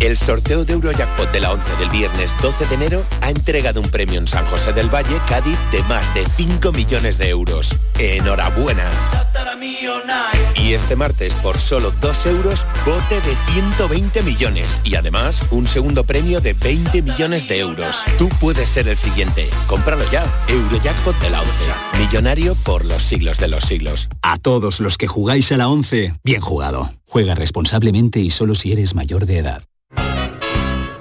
El sorteo de Eurojackpot de la 11 del viernes 12 de enero ha entregado un premio en San José del Valle, Cádiz, de más de 5 millones de euros. ¡Enhorabuena! Y este martes, por solo 2 euros, bote de 120 millones. Y además, un segundo premio de 20 millones de euros. Tú puedes ser el siguiente. Cómpralo ya. Eurojackpot de la 11. Millonario por los siglos de los siglos. A todos los que jugáis a la 11, bien jugado. Juega responsablemente y solo si eres mayor de edad. Thank you.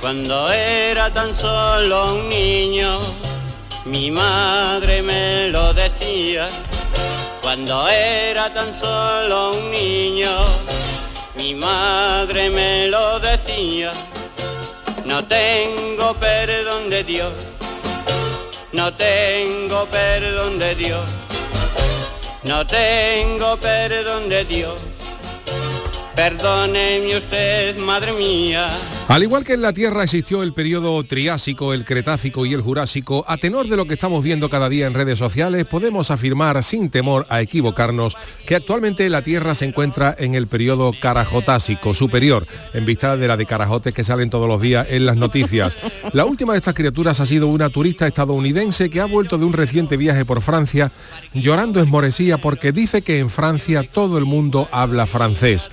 cuando era tan solo un niño, mi madre me lo decía. Cuando era tan solo un niño, mi madre me lo decía. No tengo perdón de Dios, no tengo perdón de Dios, no tengo perdón de Dios Perdóneme usted, madre mía. Al igual que en la Tierra existió el periodo Triásico, el Cretácico y el Jurásico, a tenor de lo que estamos viendo cada día en redes sociales, podemos afirmar sin temor a equivocarnos que actualmente la Tierra se encuentra en el periodo Carajotásico superior, en vista de la de carajotes que salen todos los días en las noticias. La última de estas criaturas ha sido una turista estadounidense que ha vuelto de un reciente viaje por Francia llorando esmorecía porque dice que en Francia todo el mundo habla francés.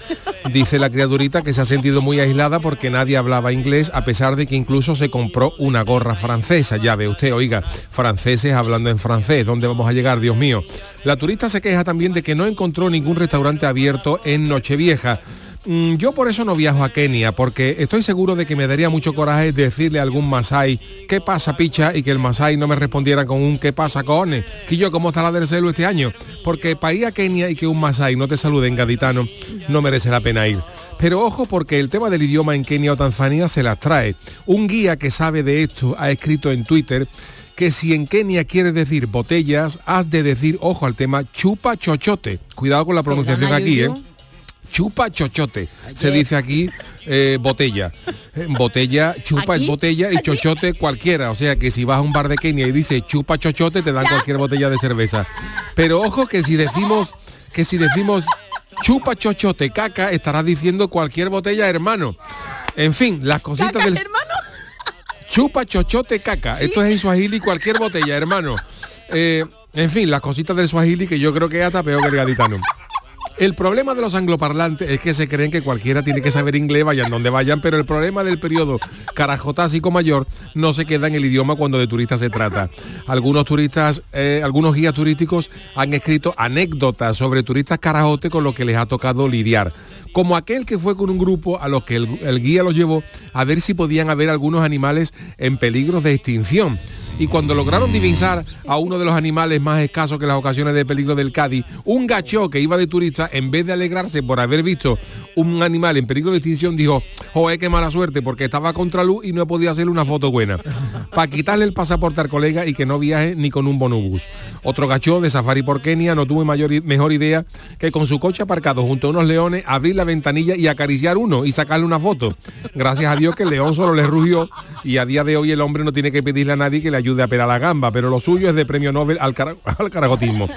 Dice la criaturita que se ha sentido muy aislada porque nadie hablaba inglés, a pesar de que incluso se compró una gorra francesa. Ya ve usted, oiga, franceses hablando en francés, ¿dónde vamos a llegar, Dios mío? La turista se queja también de que no encontró ningún restaurante abierto en Nochevieja. Mm, yo por eso no viajo a Kenia, porque estoy seguro de que me daría mucho coraje decirle a algún masai qué pasa picha y que el masai no me respondiera con un qué pasa cone, que yo cómo está la del celo este año, porque para ir a Kenia y que un masai no te salude en gaditano no merece la pena ir. Pero ojo porque el tema del idioma en Kenia o Tanzania se las trae. Un guía que sabe de esto ha escrito en Twitter que si en Kenia quieres decir botellas, has de decir, ojo al tema, chupa chochote. Cuidado con la pronunciación aquí, ¿eh? chupa chochote. Se dice aquí eh, botella. Eh, botella, chupa es botella y chochote cualquiera. O sea que si vas a un bar de Kenia y dice chupa chochote, te dan cualquier botella de cerveza. Pero ojo que si decimos, que si decimos chupa chochote caca, estarás diciendo cualquier botella, hermano. En fin, las cositas del. hermano? Chupa chochote caca. Esto es en Swahili cualquier botella, hermano. Eh, en fin, las cositas del Swahili que yo creo que es hasta peor que el gaditano. El problema de los angloparlantes es que se creen que cualquiera tiene que saber inglés, vayan donde vayan, pero el problema del periodo carajotásico mayor no se queda en el idioma cuando de turistas se trata. Algunos turistas, eh, algunos guías turísticos han escrito anécdotas sobre turistas carajote con lo que les ha tocado lidiar. Como aquel que fue con un grupo a los que el, el guía los llevó a ver si podían haber algunos animales en peligro de extinción y cuando lograron divisar a uno de los animales más escasos que las ocasiones de peligro del Cádiz, un gacho que iba de turista, en vez de alegrarse por haber visto un animal en peligro de extinción, dijo, joder, qué mala suerte, porque estaba contra luz y no podía hacerle una foto buena. Para quitarle el pasaporte al colega y que no viaje ni con un bonobús. Otro gacho de safari por Kenia no tuvo mayor, mejor idea que con su coche aparcado junto a unos leones abrir la ventanilla y acariciar uno y sacarle una foto. Gracias a Dios que el león solo le rugió y a día de hoy el hombre no tiene que pedirle a nadie que le ayude a pelar la gamba, pero lo suyo es de premio Nobel al, al caragotismo.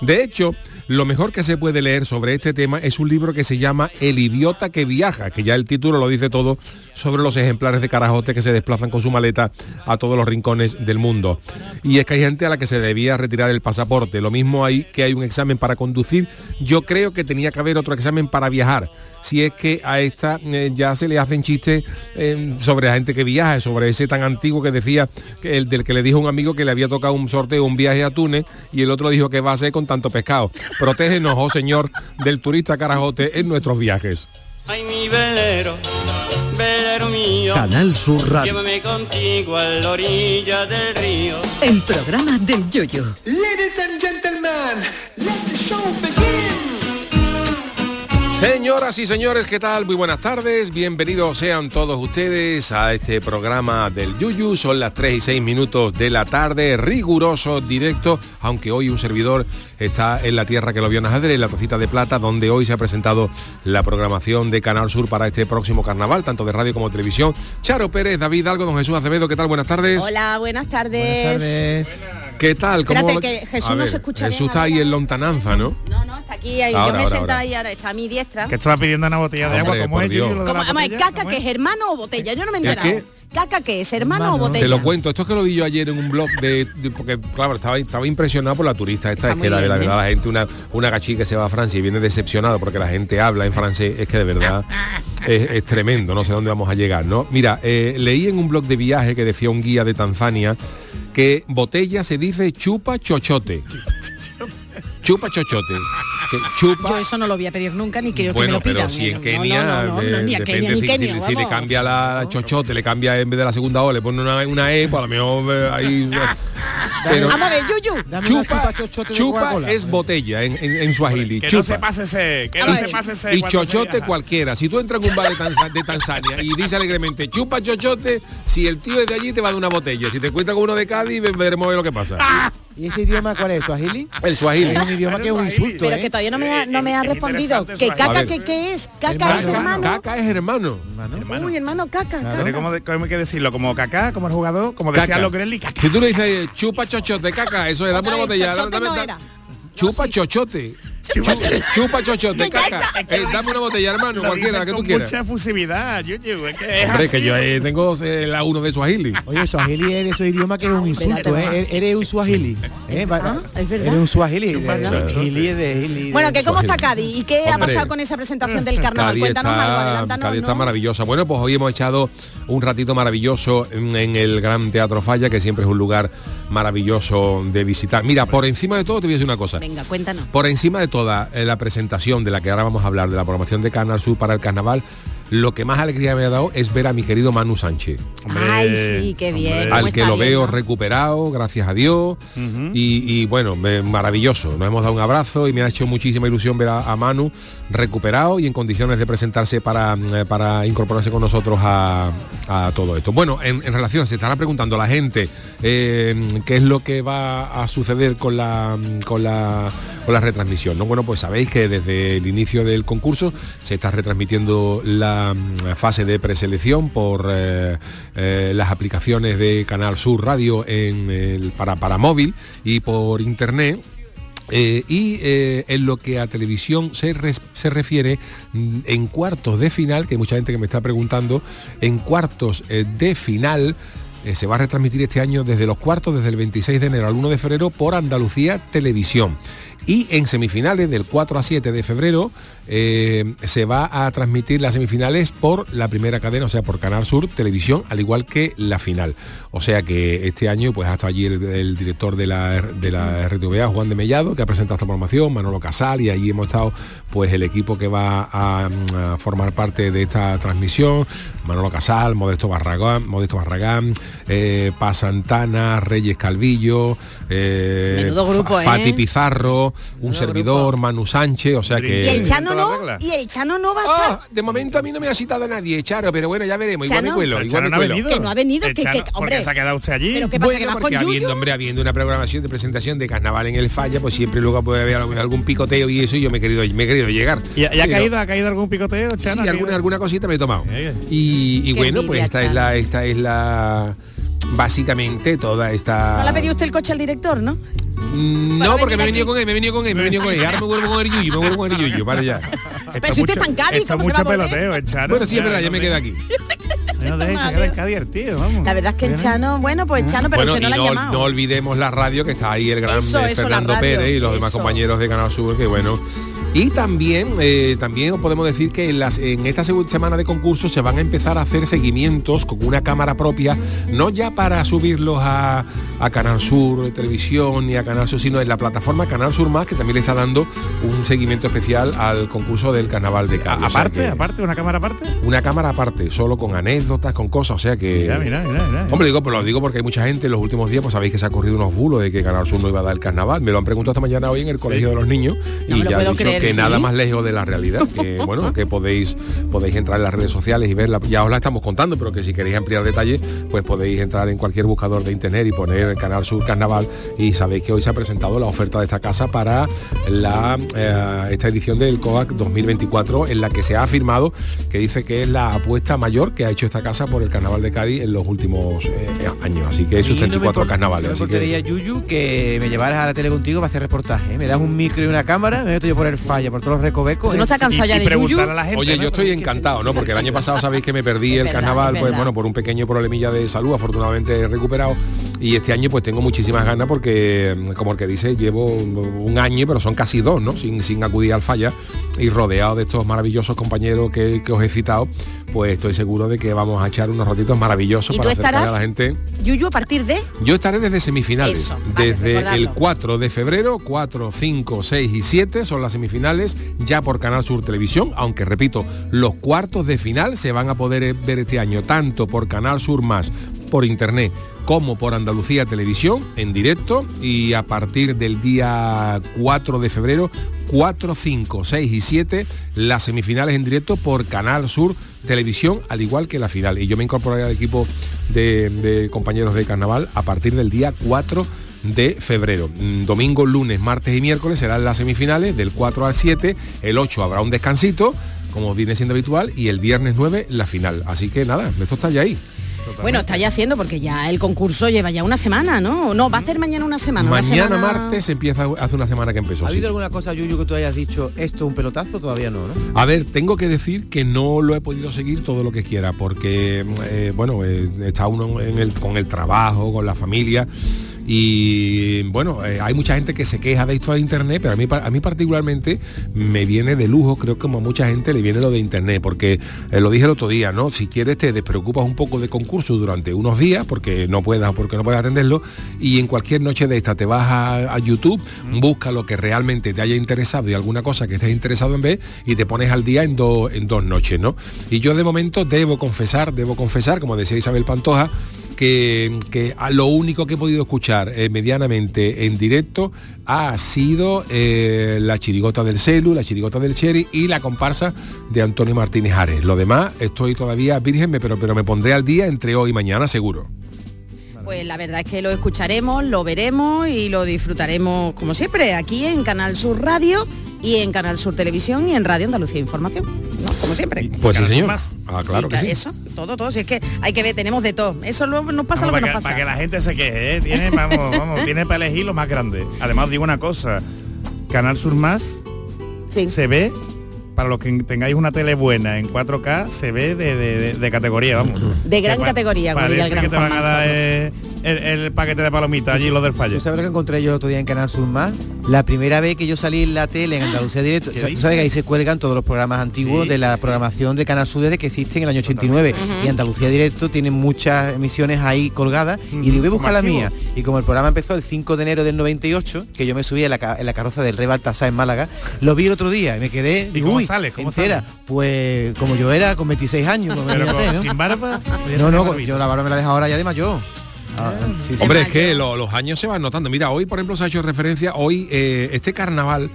De hecho, lo mejor que se puede leer sobre este tema es un libro que se llama El idiota que viaja, que ya el título lo dice todo sobre los ejemplares de carajote que se desplazan con su maleta a todos los rincones del mundo. Y es que hay gente a la que se debía retirar el pasaporte. Lo mismo hay que hay un examen para conducir. Yo creo que tenía que haber otro examen para viajar si es que a esta eh, ya se le hacen chistes eh, sobre la gente que viaja, sobre ese tan antiguo que decía que el del que le dijo un amigo que le había tocado un sorteo, un viaje a Túnez, y el otro dijo que va a ser con tanto pescado. Protégenos, oh señor, del turista carajote en nuestros viajes. Ay, mi velero, velero mío. Canal Sur Radio. Llévame contigo a la orilla del río. El programa del yoyo. Ladies and gentlemen, let the show begin. Señoras y señores, ¿qué tal? Muy buenas tardes. Bienvenidos sean todos ustedes a este programa del Yuyu. Son las 3 y 6 minutos de la tarde, riguroso, directo, aunque hoy un servidor está en la tierra que lo vio nacer, en la tacita de plata, donde hoy se ha presentado la programación de Canal Sur para este próximo carnaval, tanto de radio como televisión. Charo Pérez, David Algo, don Jesús Acevedo, ¿qué tal? Buenas tardes. Hola, buenas tardes. ¿Qué tal? ¿Cómo Espérate, que Jesús no ver, se escucha Jesús bien está ahí en lontananza, ¿no? No, no, está aquí, ahí. Ahora, yo me he sentado ahora. ahí, ahora está a mi diestra. Que estaba pidiendo una botella de agua, Hombre, como es Dios. Yuyu, lo de ¿Cómo- la vamos, botella, ¿Caca ¿cómo que es? hermano o botella? Yo no me he ¿El enterado. ¿Caca qué es hermano o botella? Te lo cuento, esto es que lo vi yo ayer en un blog de, de- porque claro, estaba, estaba impresionado por la turista esta, Está es que la, bien, la ¿eh? verdad la gente, una, una gachí que se va a Francia y viene decepcionado porque la gente habla en francés, es que de verdad es, es tremendo, no sé dónde vamos a llegar, ¿no? Mira, eh, leí en un blog de viaje que decía un guía de Tanzania que botella se dice chupa chochote. Chupa chochote. Que chupa Yo eso no lo voy a pedir nunca ni quiero que me bueno, lo pidan. pero si ¿eh? en Kenia, eh, Kenia, ni si, le cambia la chochote, le cambia en vez de la segunda O, le pone una, una E, pues a lo mejor eh, ahí... pero Vamos a ver, Yuyu. Dame chupa, es botella en, en, en Swahili. Que chupa. no se pase ese, que no A se pase ese. y se chochote cualquiera. Si tú entras en un bar de, Tanza- de Tanzania y dice alegremente chupa chochote, si el tío es de allí te va a dar una botella. Si te encuentras con uno de Cádiz, ve- veremos a ver lo que pasa. ¿Y ese idioma cuál es? ¿Swahili? El Swahili. Es un idioma que es un insulto, Pero ¿eh? Todavía no me ha, no me ha Es respondido. interesante ¿Que eso ahí. A caca qué, qué es? ¿Caca Hermano, es hermano? Caca es hermano. Hermano. Uy, hermano, caca, caca. Pero ¿cómo, de- cómo hay que decirlo? ¿Como caca? ¿Como el jugador? Como decían Caca. los Grelly, caca. Si tú le dices eh, chupa chochote, caca, eso es, dame una botella. dame- dame-. Chupa chochote. Chupa, chupa chochote, caca. Eh, dame una botella, hermano, Lo cualquiera que tú quieras. mucha efusividad, Yuyu. Es que es Hombre, así. que yo eh, tengo eh, la uno de Swahili. Oye, Swahili es de esos idiomas que es un insulto, Espérate, ¿eh? Eres un Swahili. ¿eh? Ah, es verdad. Eres un de- Bueno, que cómo está. Cádiz y qué ha pasado con esa presentación del carnaval. Cuéntanos está, algo, adelántanos. Cádiz está maravillosa. Bueno, pues hoy hemos echado un ratito maravilloso en, en el Gran Teatro Falla, que siempre es un lugar maravilloso de visitar. Mira, por encima de todo te voy a decir una cosa. Venga, cuéntanos. Por encima de toda eh, la presentación de la que ahora vamos a hablar, de la programación de Canal Sur para el carnaval, lo que más alegría me ha dado es ver a mi querido Manu Sánchez. Ay, sí, qué bien. ¿Cómo al que lo bien, veo no? recuperado, gracias a Dios. y, y, bueno, me- maravilloso. Nos hemos dado un abrazo y me ha hecho muchísima ilusión ver a, a Manu recuperado y en condiciones de presentarse para, eh, para incorporarse con nosotros a, a todo esto. Bueno, en, en relación, se estará preguntando la gente eh, qué es lo que va a suceder con la, con la, con la retransmisión. ¿no? Bueno, pues sabéis que desde el inicio del concurso se está retransmitiendo la mm, fase de preselección por eh, eh, las aplicaciones de Canal Sur Radio en el- para, para móvil y por internet. Eh, y en lo que a televisión se, se refiere, mm, en cuartos de final, que hay mucha gente que me está preguntando, en cuartos de final se va a retransmitir este año desde los cuartos, desde el 26 de enero al 1 de febrero, por Andalucía Televisión. Y en semifinales del 4 a 7 de febrero eh, se va a transmitir las semifinales por la primera cadena, o sea, por Canal Sur Televisión, al igual que la final. O sea que este año, pues hasta allí el, el director de la, de la RTVA, Juan de Mellado, que ha presentado esta programación, Manolo Casal, y allí hemos estado pues el equipo que va a, a formar parte de esta transmisión, Manolo Casal, Modesto Barragán, Modesto Barragán, eh, Paz Santana, Reyes Calvillo, eh, Fati ¿eh? Un servidor, Manu Sánchez, o sea que... Y el Chano no, y el Chano no va a estar. Ah, de momento a mí no me ha citado nadie, Charo, pero bueno, ya veremos. Igual me cuelo, El igual me no ha cuelo. venido. Que no ha venido, que, Chano, que- ¿por qué hombre. se ha quedado usted allí? ¿Pero qué pasa, Bueno, que vas con porque Yuyu? habiendo, hombre, habiendo una programación de presentación de carnaval en el falla, pues siempre luego puede haber algún, algún picoteo y eso, y yo me he querido, me he querido llegar. ¿Y, y ha Pero- caído, ha caído algún picoteo, Sí, Chano? ¿Ha alguna, alguna cosita me he tomado. Eh, Y, y bueno, pues esta es la, esta es la básicamente toda esta. ¿No le ha pedido usted el coche al director, no? Mm, No, porque me he venido con él, me he venido con él, me he venido con él. Ahora me vuelvo con el yuyu, me vuelvo con el yuyu, para allá. Pero si usted está en Cádiz, ¿cómo se va mucho peloteo, el Chano. Bueno, sí, es verdad, ya me quedo aquí. No deja, se Madre. queda en Cádiz el tío, vamos. La verdad es que el Chano, bueno, pues Chano, pero bueno, usted no y la ha no, llamado. no olvidemos la radio, que está ahí el gran Eso, eh, eso, Fernando radio, Pérez y los demás compañeros de Canal Sur, que bueno. Y también, eh, también podemos decir que en, las, en esta segunda semana de concurso se van a empezar a hacer seguimientos con una cámara propia, no ya para subirlos a, a Canal Sur Televisión ni a Canal Sur, sino en la plataforma Canal Sur Más, que también le está dando un seguimiento especial al concurso del Carnaval de Cádiz. O sea Aparte, que aparte, una cámara aparte. Una cámara aparte, solo con anécdotas, con cosas, o sea que... Mira, mira, mira, mira. Hombre, digo, pues lo digo porque hay mucha gente en los últimos días, pues sabéis que se ha corrido unos bulos de que Canal Sur no iba a dar el carnaval. Me lo han preguntado esta mañana hoy en el colegio de los niños No y me lo ya puedo dicho creer, que ¿sí? nada más lejos de la realidad. Que bueno, que podéis podéis entrar en las redes sociales y verla. Ya os la estamos contando, pero que si queréis ampliar detalles, pues podéis entrar en cualquier buscador de internet y poner Canal Sur Carnaval y sabéis que hoy se ha presentado la oferta de esta casa para la eh, esta edición del COAC 2024 en la que se ha afirmado que dice que es la apuesta mayor que ha hecho esta casa por el Carnaval de Cádiz en los últimos eh, años. Así que no me 34 import- carnavales. no me así que, Yuyu, que me llevaras a la tele contigo para hacer reportaje. ¿eh? Me das un micro y una cámara, me meto yo por el falla, por todos los recovecos. ¿Tú no estás cansado Y- ya y de preguntar Yuyu? a la gente, Oye, ¿no? yo estoy encantado, ¿no? Porque el año pasado sabéis que me perdí Es el verdad, carnaval, es pues bueno, por un pequeño problemilla de salud, afortunadamente he recuperado. Y este año pues tengo muchísimas ganas porque, mm, como el que dice, llevo un año, pero son casi dos, ¿no? Sin, sin acudir al falla y rodeado de estos maravillosos compañeros que, que os he citado, pues estoy seguro de que vamos a echar unos ratitos maravillosos ¿Y tú para acercar a estarás? la gente. Yuyu a partir de... Yo estaré desde semifinales, Eso, vale, desde el 4 de febrero, 4, 5, 6 y 7 son las semifinales ya por Canal Sur Televisión, aunque repito, los cuartos de final se van a poder eh, ver este año tanto por Canal Sur más, por internet, como por Andalucía Televisión en directo y a partir del día 4 de febrero 4, 5, 6 y 7 las semifinales en directo por Canal Sur Televisión, al igual que la final. Y yo me incorporaré al equipo de, de compañeros de carnaval a partir del día 4 de febrero. Mm, Domingo, lunes, martes y miércoles serán las semifinales del 4 al 7, el 8 habrá un descansito, como viene siendo habitual, y el viernes 9 la final. Así que nada, esto está ya ahí. Bueno, está ya siendo porque ya el concurso lleva ya una semana, ¿no? No, va a ser mañana una semana. una Mañana semana- martes empieza hace una semana que empezó. ¿Ha sí. habido alguna cosa, Yuyu, que tú hayas dicho, esto es un pelotazo? Todavía no, ¿no? A ver, tengo que decir que no lo he podido seguir todo lo que quiera, porque, eh, bueno, eh, está uno en el, con el trabajo, con la familia, y bueno, eh, hay mucha gente que se queja de esto de internet, pero a mí, a mí particularmente me viene de lujo, creo que como a mucha gente le viene lo de internet, porque eh, lo dije el otro día, ¿no? Si quieres te despreocupas un poco de concurso durante unos días, porque no puedas, porque no puedes atenderlo, y en cualquier noche de esta te vas a, a YouTube, busca lo que realmente te haya interesado y alguna cosa que estés interesado en ver y te pones al día en, dos en dos noches, ¿no? Y yo de momento debo confesar, debo confesar, como decía Isabel Pantoja, que, a lo único que he podido escuchar eh, medianamente en directo ha sido eh, la chirigota del Celu, la chirigota del Cherry y la comparsa de Antonio Martínez Ares. Lo demás estoy todavía virgen, pero, pero me pondré al día entre hoy y mañana seguro. Pues la verdad es que lo escucharemos, lo veremos y lo disfrutaremos como siempre aquí en Canal Sur Radio y en Canal Sur Televisión y en Radio Andalucía Información, ¿no? Como siempre. Pues sí, señor. Más. Ah, claro Y que sí. Eso, todo, todo. Si es que hay que ver, tenemos de todo. Eso luego nos pasa Vamos, lo que para, nos que, para que pasa. la gente se queje, ¿eh? Tiene, vamos, vamos, tiene para elegir lo más grande. Además, os digo una cosa. Canal Sur Más Sí. se ve, para los que tengáis una tele buena en 4K, se ve de, de- de- de categoría, vamos. De gran Que categoría, Parece gran que te van a dar eh, el, el paquete de palomitas allí los del fallo. ¿Tú sabes lo que encontré yo el otro día en Canal Sur Más? La primera vez que yo salí en la tele en Andalucía Directo, ¿Qué o sea, tú sabes que ahí se cuelgan todos los programas antiguos Sí, de la sí. programación de Canal Sur desde que existe en el año 89 y Andalucía Directo tiene muchas emisiones ahí colgadas y digo, voy a buscar la mía. Y como el programa empezó el 5 de enero del 98, que yo me subí en la, en la carroza del Rey Baltasar en Málaga, lo vi el otro día y me quedé, ¿Y cómo uy, sales? ¿Cómo entera. Pues como yo era con 26 años, Pero imagínate, con- ¿no? sin barba. No, no, yo la barba me la dejo ahora ya de mayor. Ah, sí, sí. Hombre, es que lo- los años se van notando. Mira, hoy, por ejemplo, se ha hecho referencia, hoy eh, este carnaval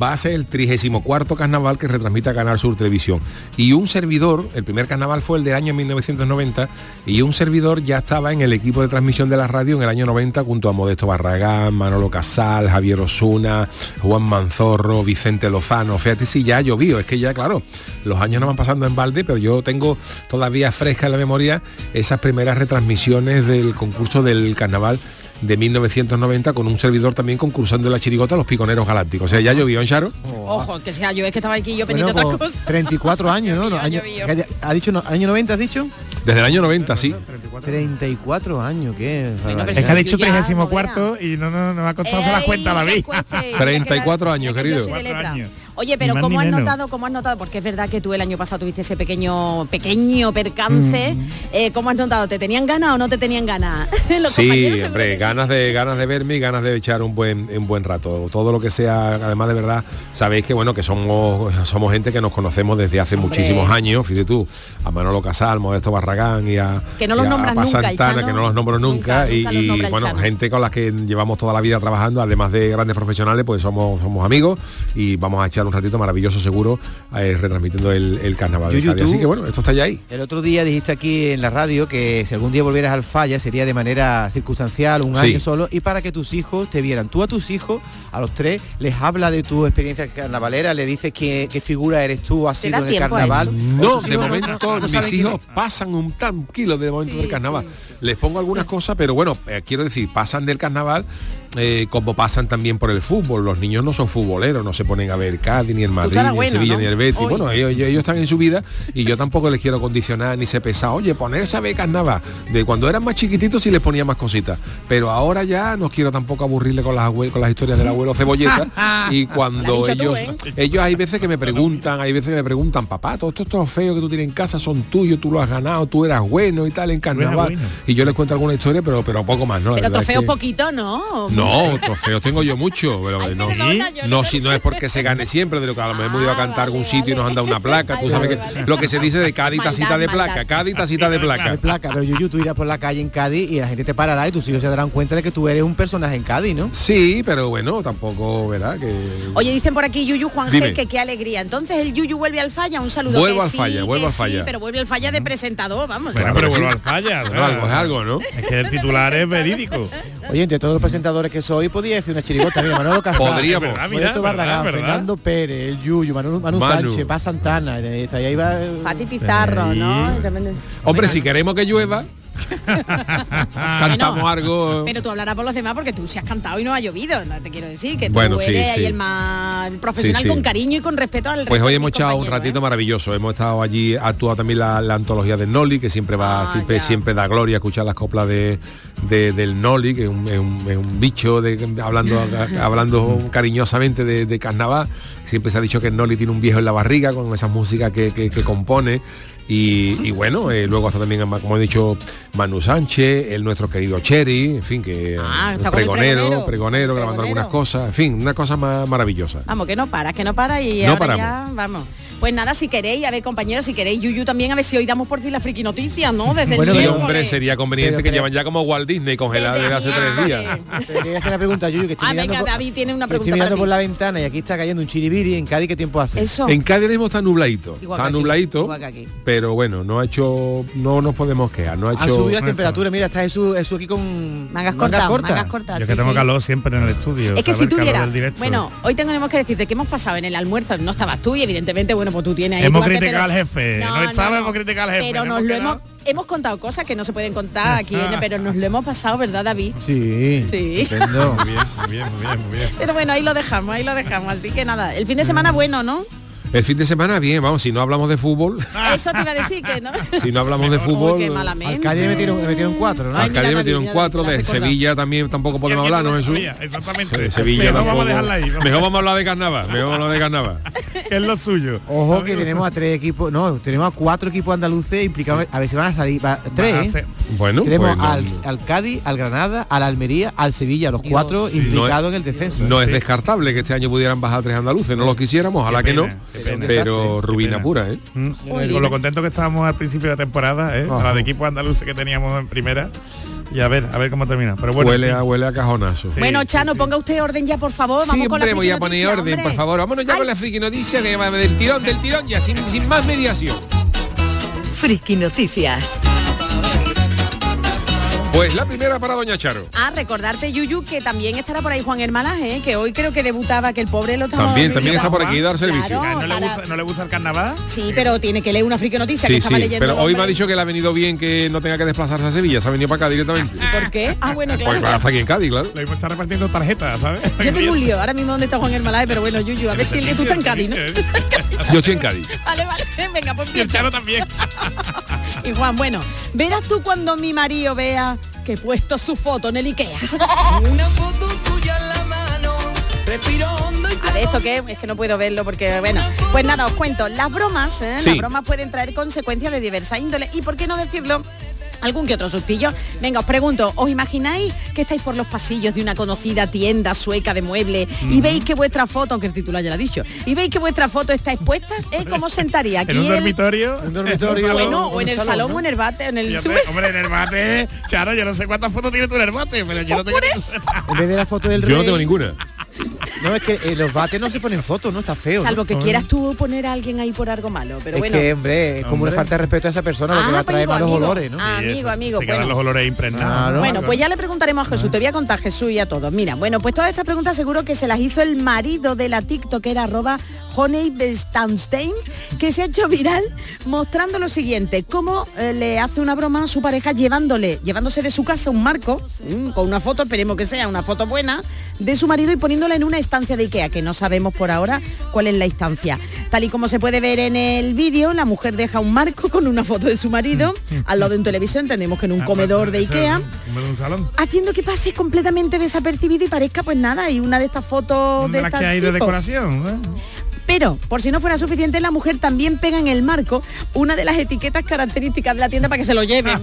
va a ser el 34 carnaval que retransmite a Canal Sur Televisión. Y un servidor, el primer carnaval fue el del año 1990, y un servidor ya estaba en el equipo de transmisión de la radio en el año 90 junto a Modesto Barragán, Manolo Casal, Javier Osuna, Juan Manzorro, Vicente Lozano. Fíjate si ya ha llovido, es que ya, claro, los años no van pasando en balde, pero yo tengo todavía fresca en la memoria esas primeras retransmisiones del concurso del carnaval de 1990 con un servidor también concursando en la chirigota Los Piconeros Galácticos. O sea, ya llovió en Charo. Ojo, que sea yo, es que estaba aquí yo Bueno, pendiente de pues, otras cosas. 34 años, ¿no? Año- llovido. ¿qué ha dicho no, año 90 has dicho? Desde el año 90, sí. 34 años, ¿qué? Bueno, Es que ha dicho ya, 34 y no, no, no me ha costado las cuentas, mira que 34 la- años, querido. Oye, pero ¿cómo has menos. notado, cómo has notado? Porque es verdad que tú el año pasado tuviste ese pequeño, pequeño percance. Mm. Eh, ¿Cómo has notado? ¿Te tenían ganas o no te tenían ganas? Los Sí, hombre, sí. ganas de ganas de verme y ganas de echar un buen un buen rato. Todo lo que sea, además de verdad, sabéis que bueno, que somos somos gente que nos conocemos desde hace Hombre. muchísimos años, fíjate tú, a Manolo Casal, Modesto Barragán y a, Que no los nombras nunca, Santana, Chano que no los nombro nunca, nunca, y, nunca bueno, Chano. gente con las que llevamos toda la vida trabajando, además de grandes profesionales, pues somos somos amigos y vamos a echar un ratito maravilloso seguro eh, retransmitiendo el, el carnaval de Yuyu, Cádiz. Así que bueno, esto está ya ahí. El otro día dijiste aquí en la radio que si algún día volvieras al falla sería de manera circunstancial, un Sí. año solo, y para que tus hijos te vieran. Tú a tus hijos, a los tres, les habla de tu experiencia carnavalera, le dices qué, qué figura eres tú, has ¿Te sido en el carnaval. No, de momento no mis hijos pasan un tranquilo de momento Sí, del carnaval. sí, Les pongo algunas cosas, pero bueno, eh, quiero decir, pasan del carnaval eh, como pasan también por el fútbol. Los niños no son futboleros, no se ponen a ver Cádiz, ni el Madrid, ni el Sevilla, ¿no? ni el Betis. Hoy. Bueno, ellos, ellos están en su vida y yo tampoco les quiero condicionar ni se pesado. Oye, ponerse a ver carnaval. De cuando eran más chiquititos sí les ponía más cositas. Pero ahora ya no quiero tampoco aburrirle con las con las historias del abuelo cebolleta. y cuando tú, ellos, ¿eh? ellos hay veces que me preguntan, hay veces que me preguntan, papá, todos estos trofeos que tú tienes en casa son tuyos, tú lo has ganado, tú eras bueno y tal en carnaval. bueno. Y yo les cuento alguna historia, pero pero poco más, ¿no? La Pero es trofeos que- poquito, ¿no? no, trofeos tengo yo mucho, pero Ay, no, perdona, no, no si no es porque se gane siempre, de lo que a lo mejor hemos ido a Ah, cantar algún vale, sitio y nos han dado una placa, tú Ay, sabes vale, que vale. lo que se dice de Cádiz tacita de placa, Cádiz tacita de de placa. placa, pero Yuyu, tú irás por la calle en Cádiz y la gente te parará y tus hijos se darán cuenta de que tú eres un personaje en Cádiz, ¿no? Sí, pero bueno, tampoco, ¿verdad? Que Oye, dicen por aquí Yuyu Juan Dime. G que qué alegría. Entonces el Yuyu vuelve al falla, un saludo. Vuelvo que al sí, Falla, vuelvo al sí, Falla. pero vuelve al falla de presentador, vamos. Pero sí. vuelvo al falla. algo es algo, ¿no? Es que el titular es verídico. Oye, entre todos los presentadores que soy, podía decir una chirigota. Mira, Manolo Casal, Podríamos. Verdad, mira, Modesto verdad, Barragán, verdad. Fernando Pérez, el Yuyu, Manu, Manu, Manu. Sánchez, Paz Santana, eh, ahí va... eh, Fati Pizarro, ¿no? También- Hombre, si queremos que llueva, cantamos Bueno, algo. Pero tú hablarás por los demás porque tú sí has cantado y no ha llovido, no te quiero decir, que tú Bueno, sí, eres ahí sí. el más profesional Sí, con cariño y con respeto al Pues hoy hemos echado un compañeros, ratito ¿eh? maravilloso. Hemos estado allí, ha actuado también la, la antología del Noli, que siempre va, Ah, siempre, siempre da gloria escuchar las coplas de, de- del Noli, que es un, es un- es un bicho de, hablando, hablando cariñosamente de, de carnaval. Siempre se ha dicho que el Noli tiene un viejo en la barriga con esas músicas que, que- que compone. Y, y bueno, eh, luego hasta también, como he dicho, Manu Sánchez, el nuestro querido Cherry, en fin, que Ah, está pregonero, pregonero. pregonero, grabando algunas cosas, en fin, una cosa más maravillosa. Vamos, que no para, que no para y No ahora paramos. ya, vamos. Pues nada, si queréis, a ver compañeros, si queréis, Yuyu también, a ver si hoy damos por fin la friki noticia, ¿no? Desde Bueno, el Sí, hombre, sería conveniente Pero- que llevan ya como Walt Disney congelada Desde desde hace tres días. Quería hacer una pregunta, Yuyu, que estoy Ah, mirando, venga, por, David tiene una que estoy pregunta mirando por la ventana y aquí está cayendo un chiribiri. ¿En Cádiz qué tiempo hace? Eso. En Cádiz mismo está nubladito, Igual está aquí, nubladito, igual que aquí. pero bueno, no ha hecho, no nos podemos quejar, no ha hecho. subido las temperaturas, mira, está Jesús, Jesús aquí con Mangas cortas, mangas cortas. Yo sí, que tengo sí. calor siempre en el estudio. Es que si tuviera, bueno, hoy tenemos que decirte que hemos pasado en el almuerzo, no estabas tú y evidentemente, bueno, pues tú tienes ahí. Hemos criticado al jefe, no hemos criticado al jefe, Pero nos nos lo hemos hemos, contado cosas que no se pueden contar aquí, ¿eh? pero nos lo hemos pasado, ¿verdad, David? Sí, Sí. Muy bien, muy bien, muy bien, muy bien. Pero bueno, ahí lo dejamos, ahí lo dejamos. Así que nada, el fin de semana bueno, ¿no? El fin de semana bien, vamos, si no hablamos de fútbol, Eso te iba a decir que no. si no hablamos de fútbol, malamente. Al metieron, cuatro, ¿no? Ay, al metieron mira, cuatro, de. Sevilla también tampoco podemos hablar, ¿no, Jesús? Exactamente. De Sevilla Mejor tampoco. vamos a dejarla ahí. vamos. Mejor vamos a hablar de carnaval, mejor vamos a hablar de carnaval. que es lo suyo. Ojo que tenemos a tres equipos, no, tenemos a cuatro equipos andaluces implicados, a ver si van a salir, va- tres, Van a ¿eh? ser- Bueno, Tenemos pues no- al, al Cádiz, al Granada, al Almería, al Sevilla, los cuatro Sí. implicados No en el descenso. No es descartable que este año pudieran bajar tres andaluces, no los quisiéramos, ojalá que no. Pero ruina pura, ¿eh? Mm, Con lo contento que estábamos al principio de temporada, ¿eh? Ajá. la de equipo andaluz que teníamos en primera. Y a ver, a ver cómo termina. Pero bueno, huele, a, huele a cajonazo. bueno, Chano, ponga usted orden ya, por favor. Vamos con la Siempre voy a poner noticia, orden, hombre. por favor. Vámonos ya con la friki noticia que va del tirón, del tirón, ya sin, sin más mediación. Friki Noticias. Pues la primera para Doña Charo. Ah, recordarte, Yuyu, que también estará por ahí Juan Hermalaje, ¿eh? que hoy creo que debutaba, que el pobre lo estaba... También, también está por aquí dar servicio. Claro, Ah, ¿No, le para- gusta, ¿No le gusta el carnaval? Sí, pero tiene que leer una friki noticia que Sí, estaba sí, leyendo. pero hoy me ha dicho que le ha venido bien que no tenga que desplazarse a Sevilla, se ha venido para acá directamente. ¿Por qué? Ah, bueno, Pues claro. claro, está aquí en Cádiz, claro. Le hemos estado repartiendo tarjetas, ¿sabes? Yo tengo un lío, ahora mismo dónde está Juan Hermalaje, pero bueno, Yuyu, a ver si tú estás en Cádiz, ¿no? Yo estoy en Cádiz. Vale, vale, venga, pues Y el Charo también. Y Juan, bueno, verás tú cuando mi marido vea que he puesto su foto en el Ikea. Una foto tuya en la mano, respiro hondo y A ver, ¿esto qué? Es que no puedo verlo porque, bueno. Pues nada, os cuento. Las bromas, ¿eh? Sí. Las bromas pueden traer consecuencias de diversa índole. ¿Y por qué no decirlo? Algún que otro sustillo. Venga, os pregunto, ¿os imagináis que estáis por los pasillos de una conocida tienda sueca de muebles y veis que vuestra foto, aunque el titular ya lo ha dicho, y veis que vuestra foto está expuesta? ¿eh? ¿Cómo os sentaría? Aquí En un el- dormitorio. Un dormitorio. Bueno, o en el salón o en el bate, en el hombre, hombre, en el bate, Charo, yo no sé cuántas fotos tiene tú en el bate, pero yo no tengo Por eso. En vez de la foto del rey. Yo no tengo ninguna. No, es que en los bates no se ponen fotos, ¿no? Está feo. ¿no? Salvo que quieras tú poner a alguien ahí por algo malo. Pero es bueno. que, hombre, es como Hombre. una falta de respeto a esa persona, lo que Ah, va a pues traer malos amigo. olores, ¿no? Ah, Sí, amigo, eso, amigo, Se quedan bueno. los olores impregnados. Bueno, pues ya le preguntaremos a Jesús, te voy a contar Jesús y a todos. Mira, bueno, pues todas estas preguntas seguro que se las hizo el marido de la tiktokera arroba Honey de Stanstein, que se ha hecho viral mostrando lo siguiente, cómo eh, le hace una broma a su pareja llevándole, llevándose de su casa un marco, mm, con una foto, esperemos que sea una foto buena, de su marido y poniéndola en una estancia de Ikea, que no sabemos por ahora cuál es la instancia. Tal y como se puede ver en el vídeo, la mujer deja un marco con una foto de su marido al lado de un televisor, entendemos que en un Ah, comedor de Ikea haciendo que pase completamente desapercibido y parezca pues nada y una de estas fotos de De las estas que hay de tipo. decoración. ¿eh? Pero, por si no fuera suficiente, la mujer también pega en el marco una de las etiquetas características de la tienda para que se lo lleven.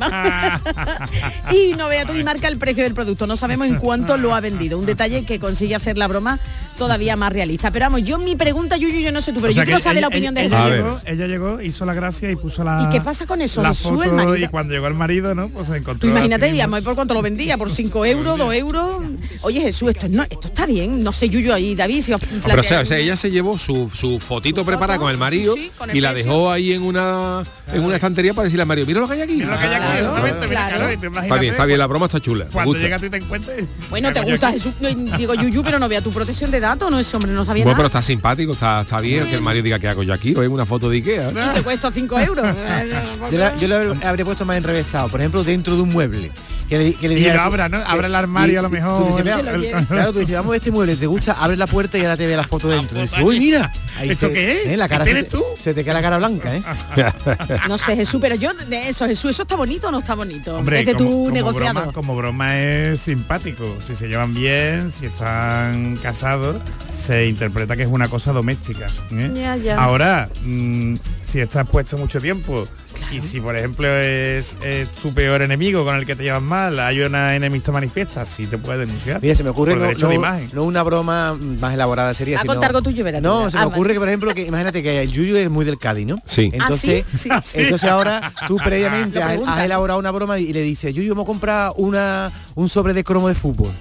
y no vea tú y marca el precio del producto. No sabemos en cuánto lo ha vendido. Un detalle que consigue hacer la broma todavía más realista. Pero vamos, yo mi pregunta, Yuyu, yo no sé tú, pero O sea yo quiero que saber ella- la opinión de ella, Jesús. A ver. llegó, ella llegó, hizo la gracia y puso la. ¿Y qué pasa con eso? La sube el foto marido. y cuando llegó el marido, ¿no? Pues se Tú encontró. imagínate, digamos, por cuánto lo vendía, por 5 euros, 2 euros. Oye Jesús, esto, no, esto está bien. No sé, Yuyu ahí, David, si os Pero o sea, o sea, ella se llevó su, su fotito Su preparada foto, con el marido sí, sí, con el y la precio. dejó ahí en una en una estantería para decirle al marido, mira lo que hay aquí. Mira lo que hay aquí, Claro, exactamente, mira, claro. claro, y tú Está bien, está bien, la broma está chula. Cuando llegas tú y te encuentres. Bueno, ¿te gusta. Jesús? Digo Yuyu, pero no vea tu protección de no ese hombre no sabía Bueno, pero está simpático, está, está bien que el marido diga que hago yo aquí, o es una foto de Ikea. Y te cuesta 5 euros. Yo, la- yo lo habr- habría puesto más enrevesado, por ejemplo, dentro de un mueble. Que le, que le Y lo abra, ¿no? Abre el armario y- a lo y mejor. Claro, tú dices, vamos a este mueble, te gusta, abre la puerta y ahora te ve la foto dentro. Y dices, pues, uy, mira. ¿Esto te- qué es? ¿eh? La cara ¿Este se tú? Se te queda la cara blanca, ¿eh? No sé, Jesús, pero yo de eso, Jesús, ¿eso está bonito o no está bonito? Hombre, Desde como, tu como negociado. broma, como broma es simpático. Si se llevan bien, si están casados, se interpreta que es una cosa doméstica. ¿eh? Ya, ya. Ahora, mm, si estás puesto mucho tiempo y si por ejemplo es, es tu peor enemigo con el que te llevas mal, hay una enemistad manifiesta, sí te puede denunciar. Mira, se me ocurre por no, derecho de no- imagen. no una broma más elaborada sería. A sino- contar algo tuyo, verás. No, se me Ah, ocurre que, por ejemplo, que imagínate que el Yuyu es muy del Cádiz, ¿no? Sí. Entonces, ¿Ah, sí? Sí. entonces ahora tú previamente has elaborado una broma y le dices, Yuyu, hemos comprado una, un sobre de cromo de fútbol.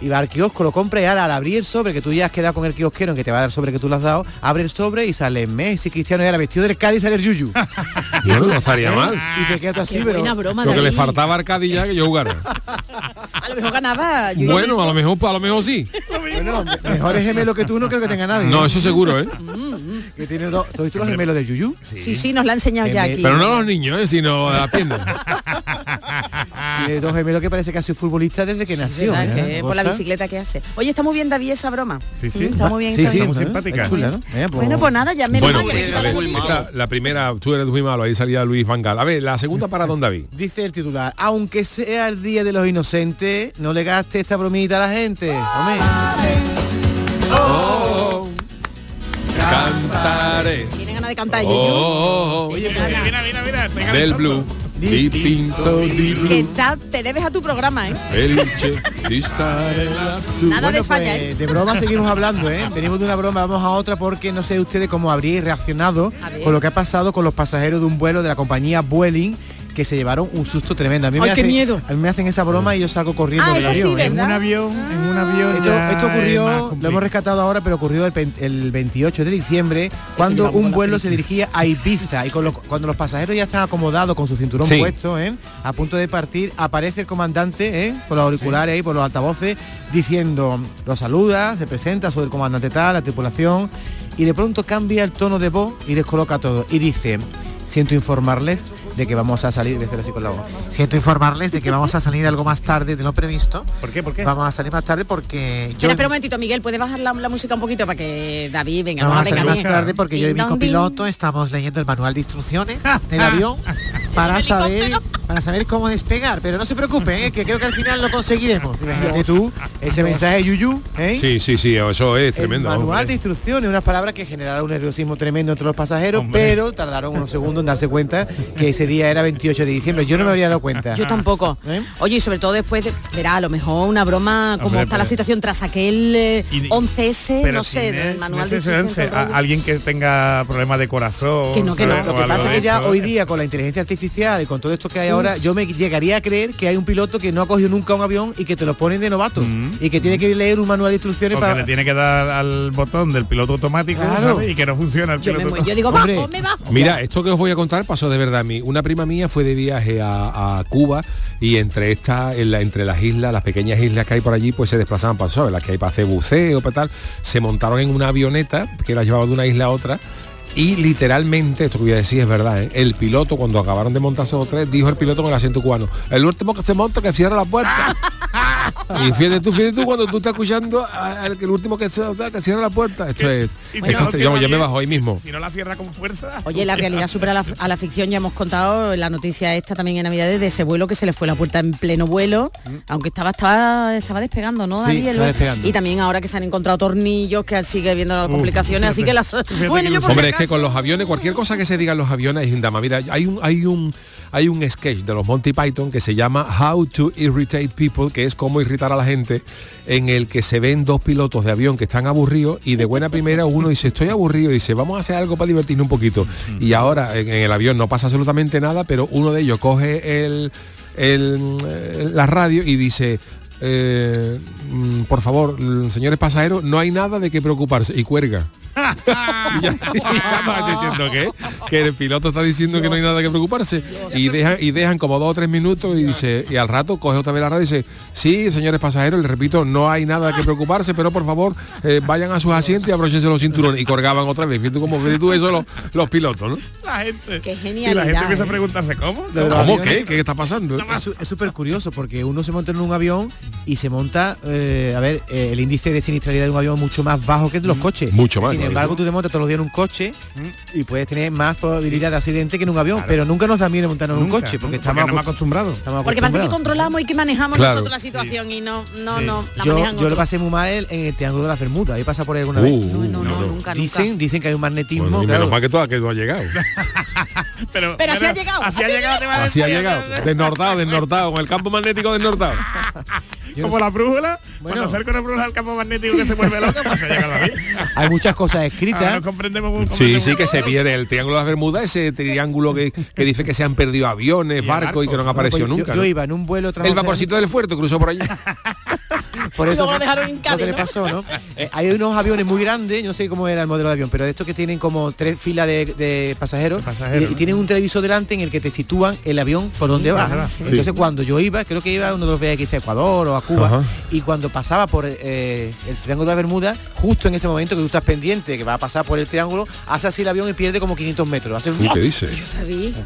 Y va al kiosco, lo compra y ahora al abrir el sobre, que tú ya has quedado con el kiosquero en que te va a dar el sobre que tú le has dado, abre el sobre y sale Messi, Cristiano y ahora vestido del Cádiz sale el Yuyu. Bueno, no estaría mal. Y te quedas tú así, Qué pero... broma, Lo que le faltaba a Arcadi ya que yo jugara. A lo mejor ganaba Yuyu. Bueno, a lo mejor, a lo mejor sí. Bueno, mejores gemelos que tú no creo que tenga nadie. No, ¿eh? eso seguro, ¿eh? Que tiene dos... ¿Tú los gemelos del Yuyu? Sí, sí, nos la ha enseñado ya aquí. Pero no los niños, ¿eh? sino a la pierna. Tiene dos gemelos que parece que ha sido futbolista desde que nació. ¿eh? Que por la bicicleta que hace. Oye, está muy bien David esa broma. Sí, sí. Está muy bien. Sí, sí, muy simpática. Es chula, ¿no? Venga, pues- Bueno, pues nada, ya me Bueno, pues, que a ver, la noticia. esta- la primera, tú eres muy malo, ahí salía Luis Vangal. A ver, la segunda para Don David. Dice el titular, aunque sea el día de los inocentes, no le gaste esta bromita a la gente. Hombre. Oh, cantaré. Tiene ganas de cantar Oh, oh, oh. Mira, mira, mira. del blue. Que está, te debes a tu programa, ¿eh? Nada de pues, ¿eh? de broma seguimos hablando, ¿eh? Venimos de una broma, vamos a otra porque no sé ustedes cómo habríais reaccionado con lo que ha pasado con los pasajeros de un vuelo de la compañía Vueling que se llevaron un susto tremendo. A mí, me Ay, qué hacen, miedo. a mí me hacen esa broma y yo salgo corriendo Ah, del sí, avión. En un avión, en un avión. Esto, ocurrió, lo hemos rescatado ahora, pero ocurrió el, el 28 de diciembre, cuando un vuelo se dirigía a Ibiza y con lo- cuando los pasajeros ya están acomodados con su cinturón Sí. puesto, ¿eh? a punto de partir, aparece el comandante ¿eh? con los auriculares ahí, por los altavoces, diciendo, lo saluda, se presenta, soy el comandante tal, la tripulación, y de pronto cambia el tono de voz y descoloca todo. Y dice, siento informarles de que vamos a salir, voy a hacer así con la voz. Siento informarles de que vamos a salir algo más tarde de lo previsto. ¿Por qué? ¿Por qué? Vamos a salir más tarde porque yo Espera, espera un momentito, Miguel, ¿puedes bajar la, la música un poquito para que David venga? Vamos no, a salir venga, más bien. tarde porque yo y mi copiloto estamos leyendo el manual de instrucciones del avión para saber para saber cómo despegar. Pero no se preocupen, ¿eh? que creo que al final lo conseguiremos. Imagínate tú ese mensaje Yuyu, ¿eh? Sí, sí, sí, eso es El tremendo. manual hombre. de instrucciones, unas palabras que generaron un nerviosismo tremendo entre los pasajeros, Hombre. pero tardaron unos segundos en darse cuenta que ese día era 28 de diciembre. Yo no me habría dado cuenta. Yo tampoco. ¿Eh? Oye, y sobre todo después de, verá, a lo mejor una broma, como Hombre, está la situación tras aquel eh, Y- 11S, Pero no sé, del manual no de instrucciones. alguien que tenga problemas de corazón. Que no, que no. Lo que pasa es que ya hoy día con la inteligencia artificial y con todo esto que hay ahora, yo me llegaría a creer que hay un piloto que no ha cogido nunca un avión y que te lo ponen de novato Mm. y que tiene que leer un manual de instrucciones Porque para le tiene que dar al botón del piloto automático Claro. ¿sabes? y que no funciona el Yo, piloto yo digo, Hombre. va, me va. Mira, esto que os voy a contar pasó de verdad a mí. Una prima mía fue de viaje a, a Cuba y entre estas, en la- entre las islas, las pequeñas islas que hay por allí, pues se desplazaban para, ¿sabes? Las que hay para hacer buceo, para tal, se montaron en una avioneta que la llevaba de una isla a otra. Y literalmente, esto que voy a decir es verdad, ¿eh? el piloto, cuando acabaron de montarse los tres, dijo el piloto con el acento cubano, el último que se monta que cierra la puerta. Y fíjate tú, fíjate tú cuando tú estás escuchando al que el último que, se, que cierra la puerta. Esto es, si no me bajo ahí mismo. Si no la cierra con fuerza. Oye, la realidad supera la- a la ficción, ya hemos contado la noticia esta también en Navidades de ese vuelo que se le fue la puerta en pleno vuelo, aunque estaba estaba estaba despegando, ¿no? Sí, David? Despegando. Y también ahora que se han encontrado tornillos, que sigue viendo las complicaciones, así que las bueno, yo por Hombre, si es que con los aviones, cualquier cosa que se diga en los aviones es un drama. Mira, hay un, hay un, hay un sketch de los Monty Python que se llama How to Irritate People, que es irritar a la gente, en el que se ven dos pilotos de avión que están aburridos y de buena primera uno dice, estoy aburrido, y dice, vamos a hacer algo para divertirnos un poquito. Y ahora en, en el avión no pasa absolutamente nada, pero uno de ellos coge el, el- eh, la radio y dice, eh, por favor, mm, señores pasajeros, no hay nada de qué preocuparse y cuelga. y ya, y ya vas diciendo que que el piloto está diciendo que no hay nada que preocuparse y dejan y dejan como dos o tres minutos y dice y al rato coge otra vez la radio y dice sí señores pasajeros les repito no hay nada que preocuparse pero por favor eh, vayan a sus asientos y abróchense los cinturones y colgaban otra vez fíjate cómo tú eso los, los pilotos ¿no? La gente. Qué Y la gente empieza a ¿eh? preguntarse cómo. ¿cómo qué? ¿qué está pasando? Es súper curioso porque uno se monta en un avión y se monta, eh, a ver, eh, el índice de siniestralidad de un avión es mucho más bajo que el de los coches. Mucho más, Sin claro. embargo, tú te montas todos los días en un coche y puedes tener más probabilidad de accidente que en un avión, pero nunca nos da miedo montarnos en un coche porque nunca, estamos, no me acost- acostumbrado. estamos Porque parece que acostumbrados. controlamos y que manejamos Claro. nosotros la situación y no, no, Sí. no, la Yo, yo lo pasé muy mal en en el Triángulo de la Bermuda. ¿Ahí pasa por ahí alguna Uh, vez? No, no, no, no, no. nunca, Dicen, nunca. dicen que hay un magnetismo. Bueno, y claro. menos mal que tú, que tú has llegado Pero, Pero así ha llegado, Así ha así ha llegado, así ha llegado desnortado desnortado con el campo magnético desnortado no Como la brújula, Bueno. cuando acerca una brújula al campo magnético que se vuelve loca, pues se llega a la vida. Hay muchas cosas Ahora escritas. no comprendemos muy Sí, comprendemos sí, que se pierde el Triángulo de las Bermudas, ese triángulo que, que dice que se han perdido aviones, Y barcos y que no han aparecido Pues yo- nunca. Yo, ¿no? iba en un vuelo El vaporcito del fuerte cruzó por allí. por eso Luego lo dejaron en lo Cádiz, que le ¿no? pasó, ¿no? Eh, hay unos aviones muy grandes, yo no sé cómo era el modelo de avión, pero de estos que tienen como tres filas de, de pasajeros, pasajeros, y, y tienen un televisor delante en el que te sitúan el avión por donde va. dónde va, sí. Entonces cuando yo iba, creo que iba a uno de los viajes a Ecuador o a Cuba, Ajá. y cuando pasaba por eh, el Triángulo de Bermuda, justo en ese momento que tú estás pendiente, que va a pasar por el triángulo, hace así el avión y pierde como 500 metros. Hace Uy, ¿qué dice?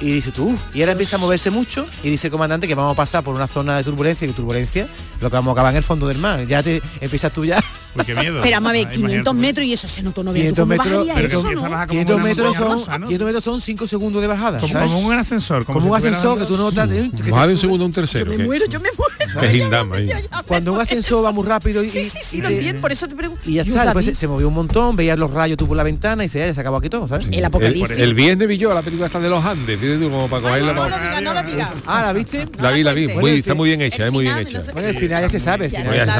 Y dice tú, y ahora empieza a moverse mucho y dice el comandante que vamos a pasar por una zona de turbulencia y turbulencia lo que vamos a acabar en el fondo del mar. Ya te empiezas tú ya. Uy, qué miedo. Pero vamos a ver, Ah, 500 imagínate. metros y eso se notó, no veas tú 500 cómo metros, eso, ¿no? bajar como 500 una metros son rusa, ¿no? 500 metros son 5 segundos de bajada. Como, ¿sabes? como un ascensor, como, Como un ascensor que tú notas de- que te Más de un segundo a un tercero. Me ¿qué? muero, yo me muero. Que ahí. Cuando un ascensor va muy rápido y, Sí, sí, sí, lo entiendo, por eso te pregunto. y ya Yo, está, después se, movió un montón, veías los rayos tú por la ventana y se, ya se acabó aquí todo, ¿sabes? El apocalipsis. El, viernes vi yo la película esta de los Andes, fíjate tú, como para cogerla. no lo digas, no lo digas. Ah, ¿la viste? La vi, la vi. Está muy bien hecha, es muy bien hecha. Bueno, el final ya se sabe,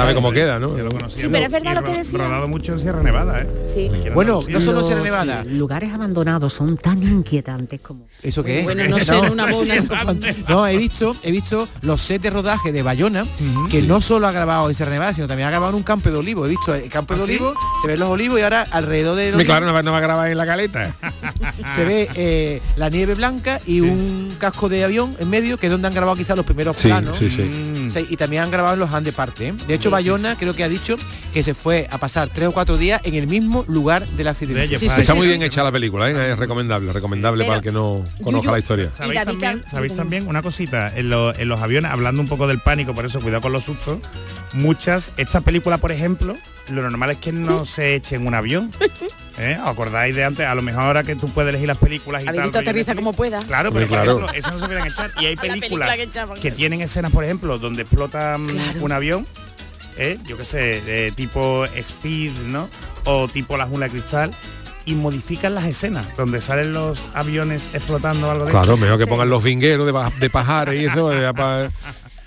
sabe. cómo queda, ¿no? Yo lo conocía. Sí, pero es verdad lo que decía. Rodado mucho en Sierra Nevada, ¿eh? Sí. Bueno, no solo en Sierra Los Nevada. lugares abandonados son tan inquietantes como... ¿Eso qué es? Bueno, no sé, una psicofonía. No, he visto, he visto los sets de rodaje de Bayona, que no solo ha grabado en Sierra Nevada, sino también ha grabado en un campo de olivo. He visto el campo de ¿Ah, sí? olivo, se ven los olivos y ahora alrededor de los claro, no va, no va a grabar en la caleta. se ve eh, la nieve blanca y un casco de avión en medio, que es donde han grabado quizás los primeros Sí, planos. sí, y también han grabado en los Andes parte. ¿eh? De hecho, Sí, Bayona creo que ha dicho que se fue a pasar tres o cuatro días en el mismo lugar del accidente. De ellos, Sí, para- sí, Está sí, muy sí. bien hecha la película, ¿eh? es recomendable, recomendable Pero, para el que no conozca la historia. ¿Sabéis también, sabéis una cosita? En, lo- en los aviones, hablando un poco del pánico, por eso cuidado con los sustos, muchas, esta película, por ejemplo, lo normal es que no se eche en un avión. ¿Eh? ¿Os acordáis de antes? A lo mejor ahora que tú puedes elegir las películas y tal. Amiguito, rollo aterriza como pueda. Claro, pero por claro. ejemplo, eso no se pueden echar. Y hay La película películas que tienen escenas, por ejemplo, donde explotan Claro. un avión, ¿eh? yo qué sé, eh, tipo Speed, ¿no? O tipo La Jungla de Cristal, y modifican las escenas, donde salen los aviones explotando algo de Claro, mejor que pongan los vingueros de, de pajares y eso. pa-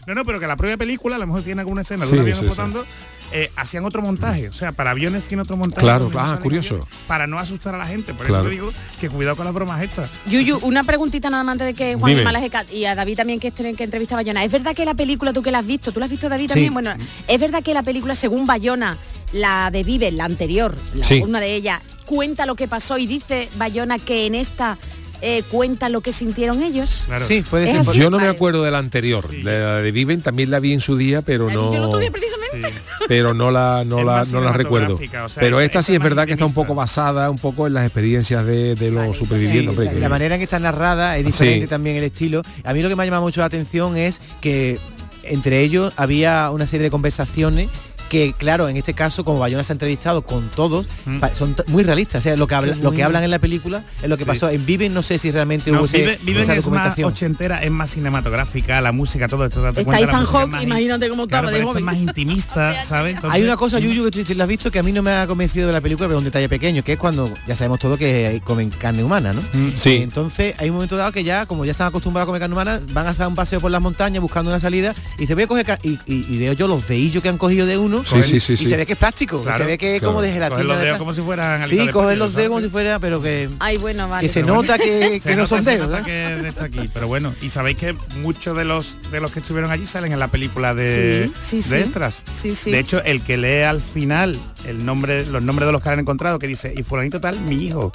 No, no, pero que la propia película a lo mejor tiene alguna escena de Sí, un avión sí, explotando. Eh, hacían otro montaje, o sea, para aviones tiene otro montaje. Claro, ah, curioso. aviones, Para no asustar a la gente, por Claro. eso te digo que cuidado con las bromas estas. Yuyu, una preguntita nada más antes de que Juan Dime. Malaje y a David también que, que entrevista a Bayona. ¿Es verdad que la película, tú que la has visto, tú la has visto David también? Bueno, ¿es verdad que la película, según Bayona, la de Vive, la anterior, la, Sí. una de ellas, cuenta lo que pasó y dice Bayona que en esta eh, cuenta lo que sintieron ellos? Claro. Sí, puede ser. Yo no me acuerdo de la anterior, Sí. de la de Viven también la vi en su día, pero La vi yo el no, otro día precisamente. pero no la no Es la, no la recuerdo. cinematográfica, o sea, pero esta- sí es verdad que está un poco basada un poco en las experiencias de, de los supervivientes. la, manera en que está narrada es diferente Sí. también el estilo. A mí lo que me ha llamado mucho la atención es que entre ellos había una serie de conversaciones que claro, en este caso, como Bayona se ha entrevistado con todos, Mm. son muy realistas. O sea, lo que, habla- lo que hablan en la película es lo que Sí. pasó. En Viven no sé si realmente No, hubo ese- Vive- Viven esa es más documentación. ochentera, es más cinematográfica, la música, todo esto. Está Ethan Hawke, más- imagínate cómo claro, estaba de es más intimista, ¿sabes? Hay una cosa, Yuyu, que tú, has visto que a mí no me ha convencido de la película, pero es un detalle pequeño, que es cuando ya sabemos todo que comen carne humana, ¿no? Mm, Sí. Entonces hay un momento dado que ya, como ya están acostumbrados a comer carne humana, van a hacer un paseo por las montañas buscando una salida y se ve coger ca- y, y- y veo yo los dedillos que han cogido de uno Sí, sí, sí, y se ve que es plástico, que se ve que es claro. como de gelatina. Coger los de dedos como si fueran sí, de coger los dedos si fuera, pero que, Ay, bueno, vale. que se nota que, Se que no nota- son se dedos. nota ¿eh? que está aquí, pero bueno, y sabéis que muchos de los de los que estuvieron allí salen en la película de, Sí, sí, de sí. extras. Sí, sí. De hecho, el que lee al final el nombre, los nombres de los que han encontrado, que dice, y fulanito tal, mi hijo.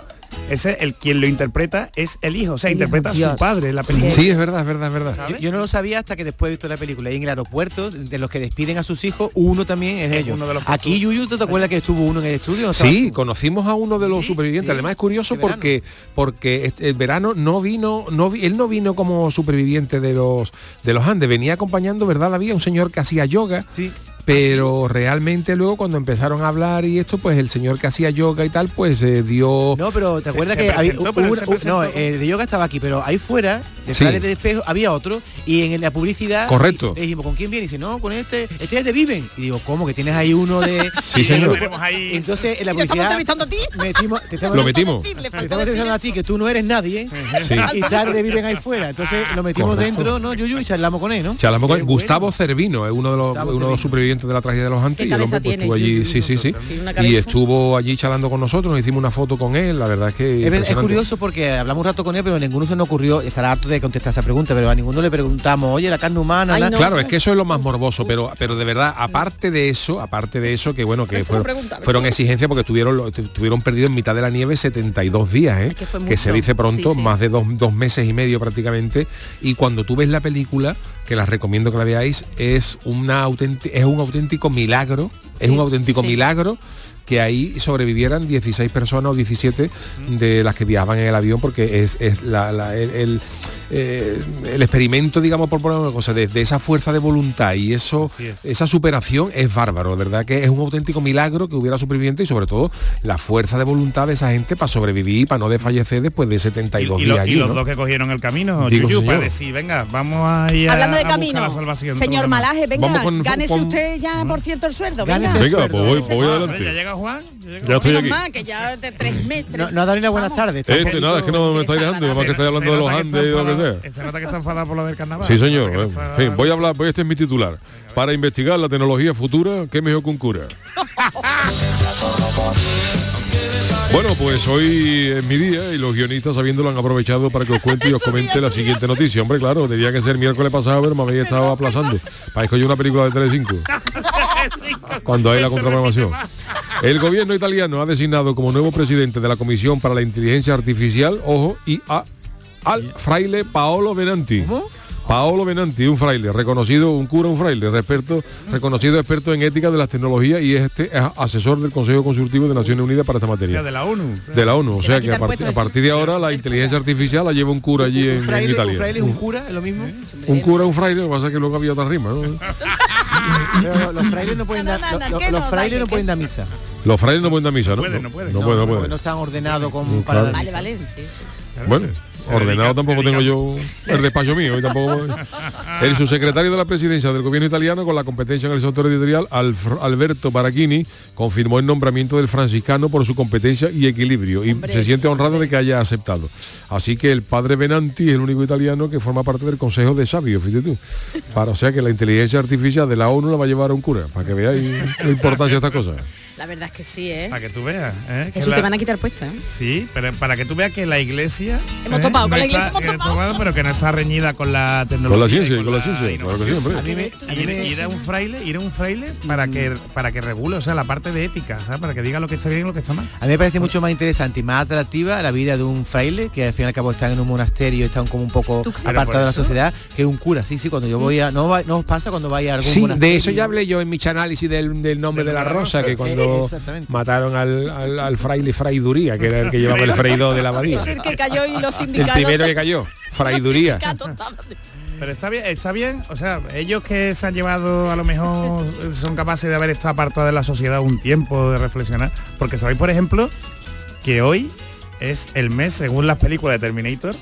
Ese, el quien lo interpreta es el hijo, o sea, El hijo, interpreta a su Dios. padre en la película. Sí, es verdad, es verdad, es verdad. Yo, yo no lo sabía hasta que después he visto la película. Y en el aeropuerto, de los que despiden a sus hijos, uno también es, Es ellos. uno de los Aquí. Yuyu, ¿tú te acuerdas que estuvo uno en el estudio? ¿No Sí, tú? conocimos a uno de los Sí, supervivientes. sí. Además es curioso porque porque este- el verano no vino, no vi- él no vino como superviviente de los de los Andes, venía acompañando, ¿verdad? Había un señor que hacía yoga. Sí. Pero realmente luego cuando empezaron a hablar y esto, pues el señor que hacía yoga y tal, pues eh, dio... No, pero ¿te acuerdas se que había, presentó, se una- no, el de yoga estaba aquí, pero ahí fuera, detrás Sí. del espejo, había otro y en la publicidad Correcto. y- le dijimos, ¿con quién viene? Y dice, no, con este, este es de Viven. Y digo, ¿cómo? Que tienes ahí uno de. Sí, y señor. ahí- Entonces en la estamos publicidad. entrevistando a ti. metimos- te estamos- Lo metimos. Te estamos a ti que tú no eres nadie Sí. y tarde viven ahí fuera. Entonces lo metimos Correcto. dentro, ¿no, Yuyu? Y charlamos con él, ¿no? Charlamos con Gustavo bueno. Cervino, es uno de los, Gustavo uno de los supervivientes sobreviviente de la tragedia de los Antilles. ¿Qué El hombre pues, estuvo allí, sí, sí, sí. Y estuvo allí charlando con nosotros, nos hicimos una foto con él, la verdad es que... Es, curioso porque hablamos un rato con él, pero a ninguno se nos ocurrió, estará harto de contestar esa pregunta, pero a ninguno le preguntamos, oye, la carne humana... la- Claro, es que eso es lo más morboso, pero pero de verdad, aparte de eso, aparte de eso, que bueno, que fueron, fueron exigencias porque tuvieron lo- tu- tuvieron perdido en mitad de la nieve 72 días, ¿eh? que se dice pronto, Sí, sí. más de dos, dos meses y medio prácticamente. Y cuando tú ves la película, que las recomiendo que la veáis, es una auténti- es un auténtico milagro, es un auténtico sí. milagro que ahí sobrevivieran 16 personas o 17 de las que viajaban en el avión porque es, es la- la- el, el, eh, el experimento, digamos, por poner una cosa, de, de esa fuerza de voluntad y eso, esa superación es bárbaro, de verdad que es un auténtico milagro que hubiera superviviente y sobre todo la fuerza de voluntad de esa gente para sobrevivir y para no desfallecer después de 72 y, días lo- y allí, los ¿no? dos que cogieron el camino, Digo, Yuyu, para decir, venga, vamos a ir a, Hablando de a camino, la salvación. señor Malaje, venga, Vamos con- gánese con- usted ya, por cierto, el sueldo. Gánese Venga, el Venga, pues voy, sueldo. pues voy adelante. ¿Ya llega Juan? Ya estoy aquí. que ya de tres metros. No, no ha dado ni las buenas tardes. Este, nada, es que no me estáis dejando, además que estáis hablando de los Andes y lo que sea. Se nota que está enfadado por lo del carnaval. Sí, señor. No está- fin, voy a hablar, pues este es mi titular. Para investigar la tecnología futura, ¿qué mejor que un cura? Bueno, pues hoy es mi día y los guionistas sabiéndolo han aprovechado para que os cuente y os comente la siguiente noticia. Hombre, claro, tenía que ser miércoles pasado, pero me habéis estado aplazando. Para escoger una película de Telecinco. Cuando hay la contraprogramación. El gobierno italiano ha designado como nuevo presidente de la Comisión para la Inteligencia Artificial, ojo, y a al fraile Paolo Benanti. Paolo Benanti, un fraile, reconocido, un cura, un fraile, experto, reconocido experto en ética de las tecnologías y este es asesor del Consejo Consultivo de Naciones Unidas para esta materia. de la ONU. De la ONU, o sea que a, partir- puestos a partir de ahora la inteligencia artificial la lleva un cura allí en, Un en fraile, un Italia. fraile, un cura, es lo mismo. Un cura, un fraile, lo que pasa es que luego había otra rima. ¿no? Pero los frailes no pueden dar, que los frailes vale, no pueden dar misa. Los frailes no pueden dar misa, ¿no? pueden, no pueden. No, pueden, no pueden. no están ordenados con Mm, para dar Vale, misa. vale, sí, sí. Bueno, ordenado tampoco tengo yo el despacho mío y tampoco el subsecretario de la presidencia del gobierno italiano con la competencia en el sector editorial Alberto Barachini confirmó el nombramiento del franciscano por su competencia y equilibrio y Hombre, se siente honrado de que haya aceptado. Así que el padre Benanti es el único italiano que forma parte del consejo de sabios fíjate tú. Para o sea que la inteligencia artificial de la ONU la va a llevar a un cura para que veáis la importancia de estas cosas La verdad es que sí, ¿eh? Para que tú veas. ¿eh? Que Jesús, la- te van a quitar puesto, ¿eh? Sí, pero para que tú veas que la iglesia... Hemos ¿eh? topado, con la está- hemos que topado. Pero que no está reñida con la tecnología. con la y ciencia con la ciencia claro que sí, innovación. hombre. A mí me- a mí Ir, me- ir a un fraile, ir a un fraile para que para que regule, o sea, la parte de ética, ¿sabes? Para que diga lo que está bien y lo que está mal. A mí me parece mucho más interesante y más atractiva la vida de un fraile, que al fin y al cabo están en un monasterio, están como un poco apartados de la sociedad, que un cura. Sí, sí, cuando yo voy a... No, va- no os pasa cuando vais a algún Sí, monasterio. de eso ya hablé yo en mi análisis del, del nombre de la rosa, que Sí, cuando mataron al, al, al fraile Fraiduría, que era el que llevaba el freidor de la abadía. Es el que cayó y los El sindicatos... primero que cayó, sindicatos estaban- Pero está bien, está bien, o sea, ellos que se han llevado a lo mejor son capaces de haber estado apartados de la sociedad un tiempo de reflexionar, porque sabéis, por ejemplo, que hoy es el mes, según las películas de Terminator,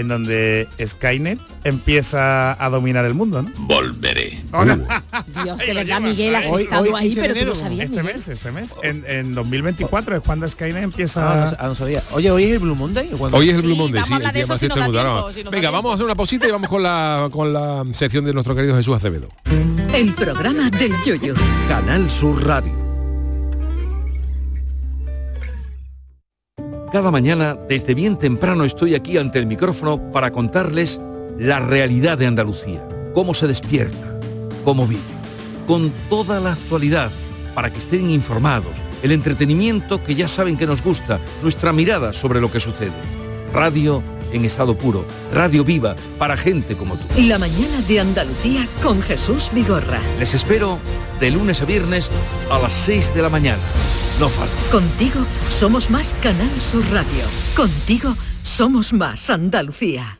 en donde Skynet empieza a dominar el mundo, ¿no? Volveré. Dios, Ay, de verdad, Miguel, has. Hoy- estado hoy, ahí, 15 de pero tú lo enero, sabías, Este Miguel. mes, este mes, en, en 2024 es cuando Skynet empieza Ah, no, ah, no sabía. Oye, hoy es el Blue Monday. Hoy es el Sí, Blue Monday, sí, el día más si tiempo, Venga, vamos a hacer una posita y vamos con la, con la sección de nuestro querido Jesús Acevedo. El programa del yoyo. Canal Sur Radio. Cada mañana, desde bien temprano, estoy aquí ante el micrófono para contarles la realidad de Andalucía, cómo se despierta, cómo vive, con toda la actualidad, para que estén informados, el entretenimiento que ya saben que nos gusta, nuestra mirada sobre lo que sucede. Radio en estado puro, radio viva para gente como tú. La mañana de Andalucía con Jesús Vigorra. Les espero de lunes a viernes a las 6 de la mañana. Contigo somos más Canal Sur Radio. Contigo somos más Andalucía.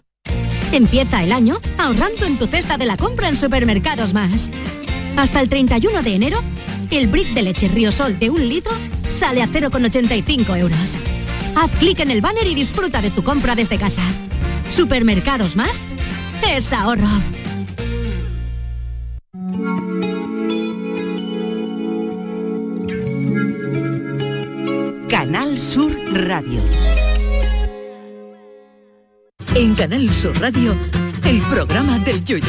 Empieza el año ahorrando en tu cesta de la compra en Supermercados Más. Hasta el 31 de enero, el brick de leche Riosol de un litro sale a 0,85 euros. Haz clic en el banner y disfruta de tu compra desde casa. Supermercados más es ahorro. Canal Sur Radio. En Canal Sur Radio, el programa del Yoyo.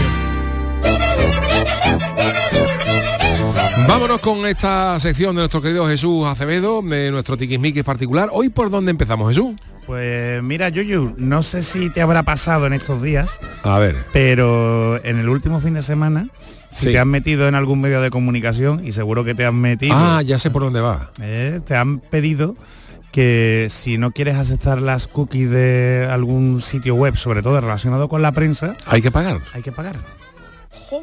Vámonos con esta sección de nuestro querido Jesús Acevedo, de nuestro tiquismiquis particular. Hoy por dónde empezamos, Jesús. Pues mira, Yuyu, no sé si te habrá pasado en estos días, A ver. pero en el último fin de semana, si Sí. te has metido en algún medio de comunicación, y seguro que te has metido, Ah, ya sé por dónde va. eh, te han pedido que si no quieres aceptar las cookies de algún sitio web, sobre todo relacionado con la prensa, Hay que pagar. hay que pagar.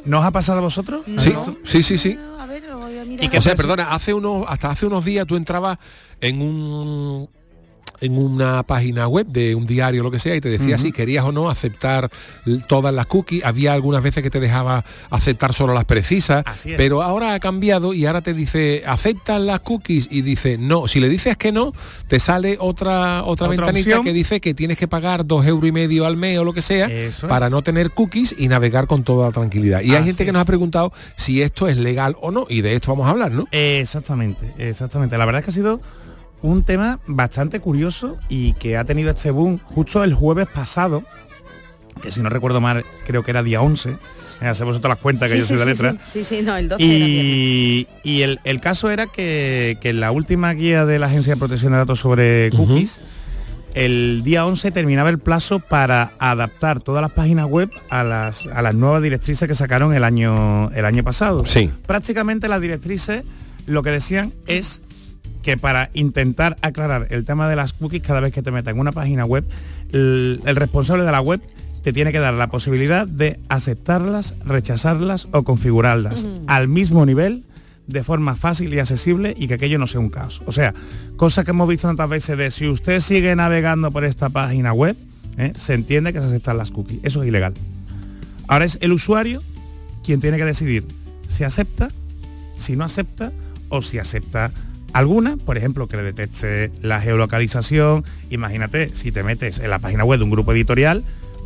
¿No os ha pasado a vosotros? Sí, sí, sí, sí. A ver, lo voy a mirar. Y que, o sea, perdona, hace unos, hasta hace unos días tú entrabas en un en una página web de un diario lo que sea y te decía si querías o no aceptar todas las cookies. Había algunas veces que te dejaba aceptar solo las precisas pero ahora ha cambiado y ahora te dice aceptas las cookies y dice no. Si le dices que no te sale otra otra, Otra ventanita opción. que dice que tienes que pagar dos euros y medio al mes o lo que sea Eso para es. no tener cookies y navegar con toda tranquilidad. Y hay gente que nos ha preguntado si esto es legal o no y de esto vamos a hablar no Exactamente, exactamente. La verdad es que ha sido un tema bastante curioso y que ha tenido este boom justo el jueves pasado, que si no recuerdo mal, creo que era día 11. Eh, Haced vosotros las cuentas que Sí, yo sí, soy de sí, letra. sí. Sí, sí, no, el 12 era viernes. Y, y el, el caso era que, que en la última guía de la Agencia de Protección de Datos sobre cookies, el día 11 terminaba el plazo para adaptar todas las páginas web a las, a las nuevas directrices que sacaron el año, el año pasado. Sí. Prácticamente las directrices lo que decían es que para intentar aclarar el tema de las cookies cada vez que te metas en una página web, el, el responsable de la web te tiene que dar la posibilidad de aceptarlas, rechazarlas o configurarlas al mismo nivel de forma fácil y accesible y que aquello no sea un caos. O sea, cosa que hemos visto tantas veces de si usted sigue navegando por esta página web, ¿eh? se entiende que se aceptan las cookies. Eso es ilegal. Ahora es el usuario quien tiene que decidir si acepta, si no acepta o si acepta alguna, por ejemplo, que le detecte la geolocalización. Imagínate, si te metes en la página web de un grupo editorial,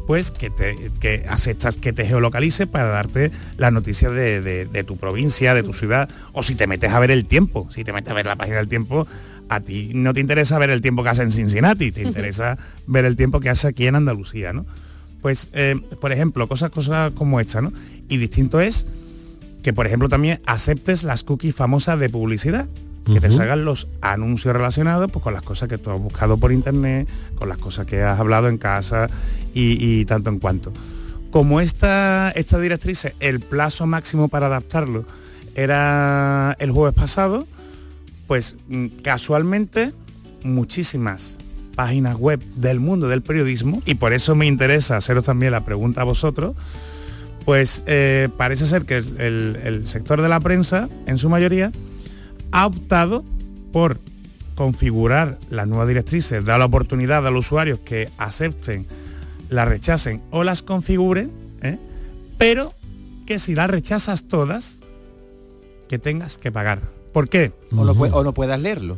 pues que, te, que aceptas que te geolocalice para darte las noticias de, de- de tu provincia, de tu ciudad, o si te metes a ver el tiempo, si te metes a ver la página del tiempo, a ti no te interesa ver el tiempo que hace en Cincinnati, te interesa ver el tiempo que hace aquí en Andalucía, ¿no? Pues, eh, por ejemplo, cosas, cosas como esta, ¿no? Y distinto es que, por ejemplo, también aceptes las cookies famosas de publicidad, que te salgan los anuncios relacionados pues, con las cosas que tú has buscado por internet, con las cosas que has hablado en casa y, y tanto en cuanto. Como esta, esta directriz, el plazo máximo para adaptarlo era el jueves pasado, pues mm, casualmente muchísimas páginas web del mundo del periodismo, y por eso me interesa haceros también la pregunta a vosotros, pues eh, parece ser que el, el sector de la prensa, en su mayoría, ha optado por configurar las nuevas directrices, dar la oportunidad a los usuarios que acepten, las rechacen o las configuren, ¿eh? pero que si las rechazas todas, que tengas que pagar. ¿Por qué? O no, pue- o no puedas leerlo.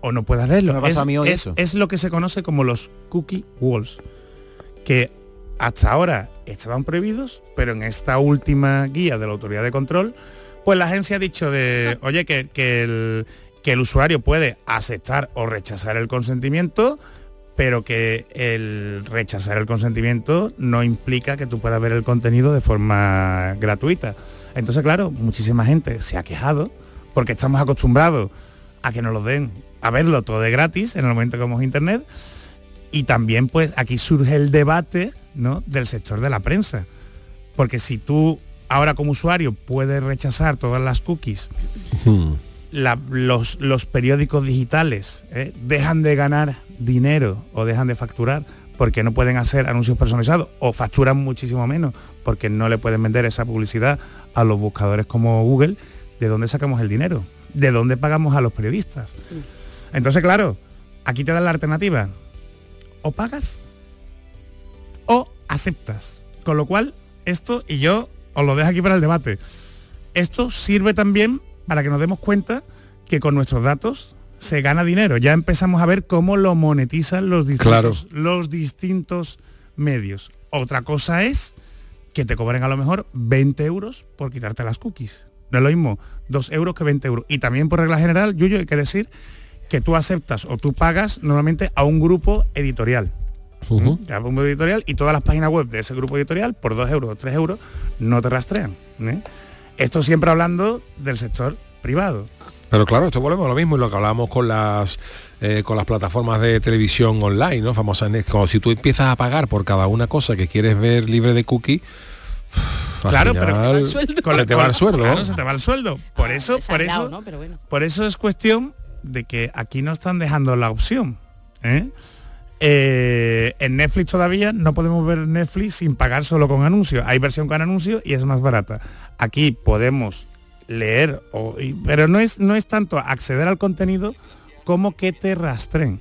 o no puedas leerlo. Me ha pasado es, a mí hoy es- eso. es lo que se conoce como los cookie walls, que hasta ahora estaban prohibidos, pero en esta última guía de la autoridad de control, pues la agencia ha dicho de, oye, que, que el, usuario puede aceptar o rechazar el consentimiento, pero que el rechazar el consentimiento no implica que tú puedas ver el contenido de forma gratuita. Entonces, claro, muchísima gente se ha quejado porque estamos acostumbrados a que nos lo den, a verlo todo de gratis en el momento que vamos internet. Y también pues aquí surge el debate ¿no? del sector de la prensa. Porque si tú ahora como usuario puedes rechazar todas las cookies, la- los, los periódicos digitales ¿eh? dejan de ganar dinero o dejan de facturar porque no pueden hacer anuncios personalizados o facturan muchísimo menos porque no le pueden vender esa publicidad a los buscadores como Google, ¿de dónde sacamos el dinero? ¿De dónde pagamos a los periodistas? Entonces, claro, aquí te dan la alternativa. O pagas o aceptas. Con lo cual, esto, y yo os lo dejo aquí para el debate, esto sirve también para que nos demos cuenta que con nuestros datos se gana dinero. Ya empezamos a ver cómo lo monetizan los distintos, los distintos medios. Otra cosa es que te cobren a lo mejor 20 euros por quitarte las cookies. No es lo mismo 2 euros que 20 euros. Y también por regla general, Yuyo, hay que decir que tú aceptas o tú pagas normalmente a un grupo editorial. ¿Mm? A un grupo editorial y todas las páginas web de ese grupo editorial por 2 euros o 3 euros no te rastrean. ¿eh? Esto siempre hablando del sector privado. Pero claro, esto volvemos a lo mismo y lo que hablábamos con las eh, con las plataformas de televisión online, ¿no? Famosas, como si tú empiezas a pagar por cada una cosa que quieres ver libre de cookie. Claro, final, pero se te va el sueldo. Claro, ¿no? se te va el sueldo. Por eso, por eso, ¿no? Pero bueno. por eso es cuestión de que aquí no están dejando la opción. ¿eh? Eh, en Netflix todavía no podemos ver Netflix sin pagar solo con anuncios. Hay versión con anuncios y es más barata. Aquí podemos leer, o- y- pero no es, no es tanto acceder al contenido como que te rastren.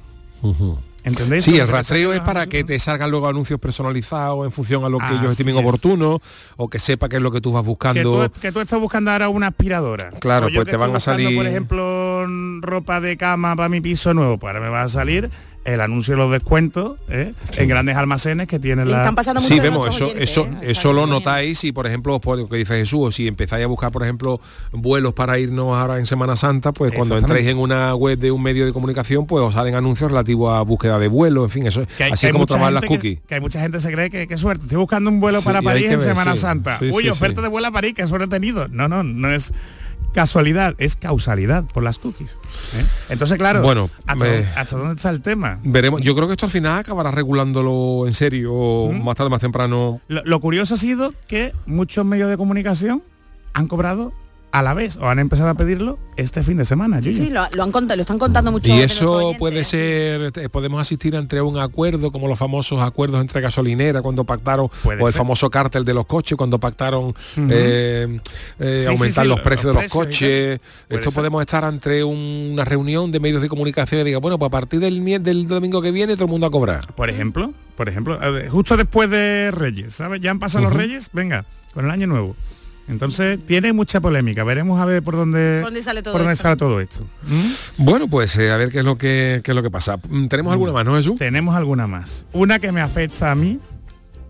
¿Entendéis? Sí, el rastreo es para que te salgan luego anuncios personalizados en función a lo que ellos estimen es. oportuno o que sepa qué es lo que tú vas que buscando. tú, que tú estás buscando ahora una aspiradora. Claro, pues te van a salir- Por ejemplo, ropa de cama para mi piso nuevo, pues ahora me va a salir el anuncio de los descuentos ¿eh? en grandes almacenes que tienen Y la... están pasando Sí, vemos, eso, eso, eso lo notáis si, por ejemplo, por lo que dice Jesús, o si empezáis a buscar, por ejemplo, vuelos para irnos ahora en Semana Santa, pues cuando entréis en una web de un medio de comunicación, pues os salen anuncios relativos a búsqueda de vuelo, en fin, eso Que hay- así que como trabajan las gente que- cookies. Que, hay mucha gente se cree que qué suerte. Estoy buscando un vuelo Sí, para y París en ver, Semana sí. Santa. Sí, Uy, sí, oferta sí. de vuelo a París, qué suerte he tenido. No, no, no es casualidad, es causalidad por las cookies. ¿eh? Entonces, claro, Bueno, ¿hasta, hasta dónde está el tema? Veremos, yo creo que esto al final acabará regulándolo en serio, más tarde, más temprano. Lo, lo curioso ha sido que muchos medios de comunicación han cobrado a la vez o han empezado a pedirlo este fin de semana. Sí, sí, lo, lo han contado, lo están contando mucho. Y eso puede ser, eh, podemos asistir entre un acuerdo, como los famosos acuerdos entre gasolineras cuando pactaron, Puede o el famoso cártel de los coches cuando pactaron eh, eh, Sí, aumentar sí, sí, los los precios de los coches. Puede Esto ser. podemos estar entre un- una reunión de medios de comunicación y diga, bueno, pues a partir del, del domingo que viene todo el mundo a cobrar. Por ejemplo, por ejemplo, justo después de Reyes, ¿sabes? Ya han pasado los. Reyes, venga, con el año nuevo. Entonces tiene mucha polémica. Veremos a ver por dónde, ¿Por dónde sale todo por dónde esto? sale todo esto. ¿Mm? Bueno, pues eh, a ver qué es lo que qué es lo que pasa. Mm, ¿Tenemos alguna más, no Jesús? Tenemos alguna más. Una que me afecta a mí,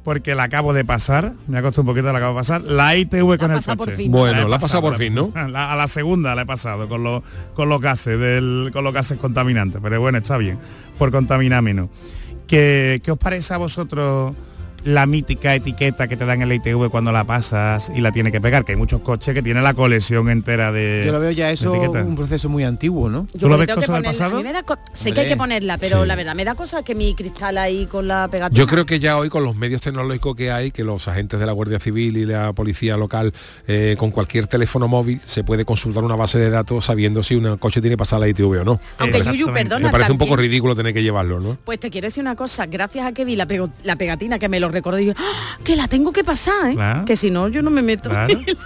porque la acabo de pasar, me ha costado un poquito, la acabo de pasar, la ITV con el por coche. fin. Bueno, la ha pasado por la- fin, ¿no? la- a la segunda la he pasado con los con los gases del, con los gases contaminantes, pero bueno, está bien, por contaminar menos. ¿Qué, qué os parece a vosotros la mítica etiqueta que te dan en la ITV cuando la pasas y la tiene que pegar? Que hay muchos coches que tienen la colección entera de Yo lo veo ya eso un proceso muy antiguo, ¿no? ¿Tú lo ves del pasado? mí me da co- sé que hay que ponerla, pero sí. la verdad me da cosa que mi cristal ahí con la pegatina. Yo creo que ya hoy con los medios tecnológicos que hay, que los agentes de la Guardia Civil y la policía local eh, con cualquier teléfono móvil se puede consultar una base de datos sabiendo si un coche tiene que pasar la ITV o no. Aunque Yuyu, perdona, Me parece un poco ridículo tener que llevarlo, ¿no? Pues te quiero decir una cosa, gracias a que vi la, la pegatina que me lo recordé, ¡Ah! que la tengo que pasar, ¿eh? Claro. que si no yo no me meto. Claro. en la vida.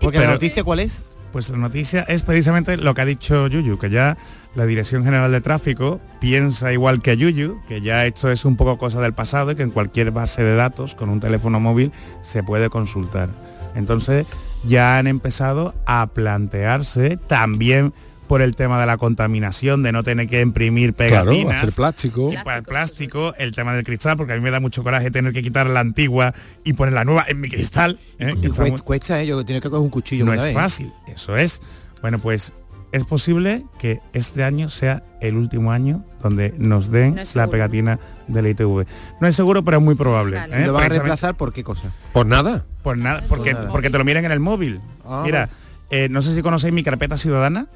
Porque Pero- la noticia cuál es? Pues la noticia es precisamente lo que ha dicho Yuyu, que ya la Dirección General de Tráfico piensa igual que Yuyu, que ya esto es un poco cosa del pasado y que en cualquier base de datos con un teléfono móvil se puede consultar. Entonces ya han empezado a plantearse también por el tema de la contaminación, de no tener que imprimir Claro, pegatinas. hacer plástico. Y para el plástico, el tema del cristal, porque a mí me da mucho coraje tener que quitar la antigua y poner la nueva en mi cristal. ¿eh? Y está muy- cuesta, cuesta, tengo que coger un cuchillo. no es vez, fácil, eso es. Bueno, pues es posible que este año sea el último año donde nos den No la pegatina de la ITV. No es seguro, pero es muy probable. Vale. ¿eh? ¿Lo van a reemplazar por qué cosa? Por nada. Por nada, porque, nada. porque te lo miran en el móvil. Ah, Mira, eh, no sé si conocéis mi carpeta ciudadana.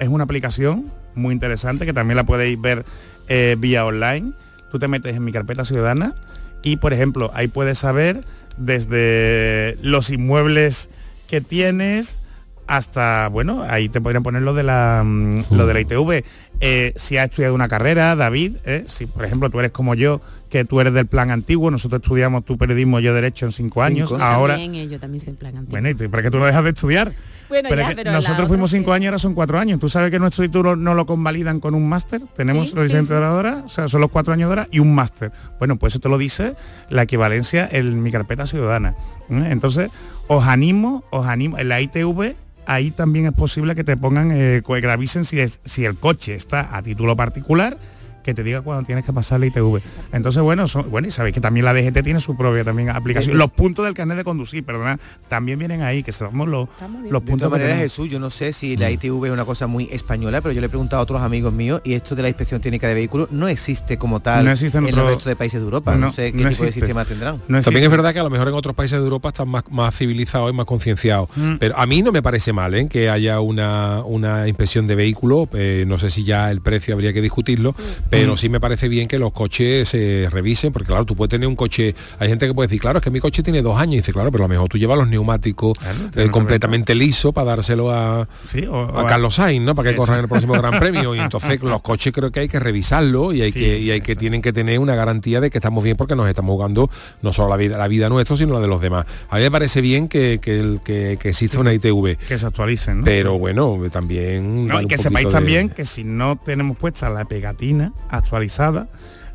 Es una aplicación muy interesante que también la podéis ver eh, vía online. Tú te metes en mi carpeta ciudadana y, por ejemplo, ahí puedes saber desde los inmuebles que tienes hasta, bueno, ahí te podrían poner lo de la, mm, lo de la ITV. Eh, si has estudiado una carrera, David, eh, si por ejemplo tú eres como yo, que tú eres del plan antiguo, nosotros estudiamos tu periodismo, yo derecho en cinco años, Cinco. ahora... También, yo también soy plan antiguo. Bueno, ¿y para qué tú no dejas de estudiar? Bueno, Pero ya, es que pero la nosotros fuimos sí. cinco años, ahora son cuatro años. Tú sabes que nuestro título no lo convalidan con un máster. Tenemos Sí, la sí, licencia sí. de oradora, o sea, son los cuatro años de hora y un máster. Bueno, pues eso te lo dice la equivalencia en mi carpeta ciudadana. ¿eh? Entonces, os animo, os animo, en la ITV ahí también es posible que te pongan, eh, que te avisen si, es, si el coche está a título particular que te diga cuando tienes que pasar la ITV. Entonces, bueno, son- bueno, y sabéis que también la DGT tiene su propia también aplicación. Los puntos del carnet de conducir, perdona, también vienen ahí, que somos los, los De puntos todas que maneras. Jesús, yo no sé si la ITV es una cosa muy española, pero yo le he preguntado a otros amigos míos y esto de la inspección técnica de vehículos no existe como tal No existe en en otro- los restos de países de Europa. No, No, sé qué no tipo de sistema tendrán. También es verdad que a lo mejor en otros países de Europa están más, más civilizados y más concienciados. Mm. Pero a mí no me parece mal ¿eh? que haya una, una inspección de vehículos. eh, no sé si ya el precio habría que discutirlo, pero Mm. sí me parece bien que los coches se revisen, porque claro, tú puedes tener un coche, hay gente que puede decir, claro, es que mi coche tiene dos años, y dice, claro, pero a lo mejor tú llevas los neumáticos eh, completamente liso para dárselo a, Sí, o- a Carlos Sainz, ¿no? Para que Eso. corra en el próximo Gran Premio. Y entonces los coches creo que hay que revisarlo y hay Sí, que, y hay que tienen que tener una garantía de que estamos bien porque nos estamos jugando no solo la vida, la vida nuestra, sino la de los demás. A mí me parece bien que, que, el- que, que exista una ITV. Que se actualicen, ¿no? Pero bueno, también. No, y que sepáis de- también que si no tenemos puesta la pegatina actualizada,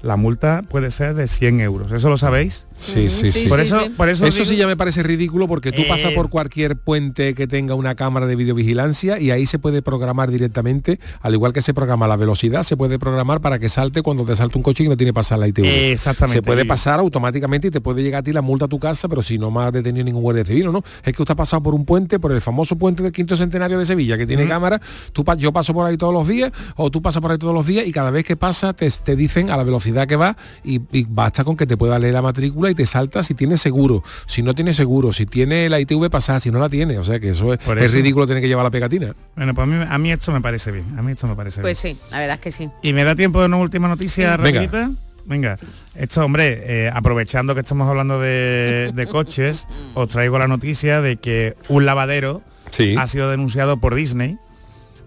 la multa puede ser de 100 euros. ¿Eso lo sabéis? Sí, sí, sí. Por eso, por eso, Eso digo- sí ya me parece ridículo porque tú Eh, pasas por cualquier puente que tenga una cámara de videovigilancia y ahí se puede programar directamente, al igual que se programa la velocidad, se puede programar para que salte cuando te salte un coche y no tiene que pasar la ITV. Eh, exactamente. Se puede pasar automáticamente y te puede llegar a ti la multa a tu casa, pero si no me ha detenido ningún guardia civil, ¿no? Es que usted ha pasado por un puente, por el famoso puente del quinto centenario de Sevilla, que tiene cámara, tú yo paso por ahí todos los días, o tú pasas por ahí todos los días y cada vez que pasa te, te dicen a la velocidad que va y, y basta con que te pueda leer la matrícula y te salta si tienes seguro, si no tienes seguro, si tiene la ITV pasada, si no la tiene. O sea que eso es, Por es eso- ridículo tener que llevar la pegatina. Bueno, pues a mí, a mí esto me parece bien. A mí esto me parece Pues bien. sí, la verdad es que sí. ¿Y me da tiempo de una última noticia Venga. Venga, esto hombre, eh, aprovechando que estamos hablando de, de coches, os traigo la noticia de que un lavadero Sí. ha sido denunciado por Disney.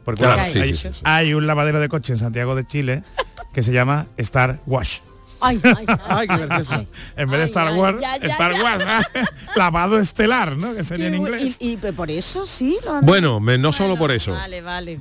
Porque Claro, hay, sí, hay- sí, sí, sí. hay un lavadero de coche en Santiago de Chile que se llama Star Wash. Ay, ay, Ay, qué gracioso. En vez de Star Wars, ya, ya, Star. Wars, lavado estelar, ¿no? Que sería en inglés. Y, y por eso sí lo han Bueno, me- no solo por eso. Vale, vale.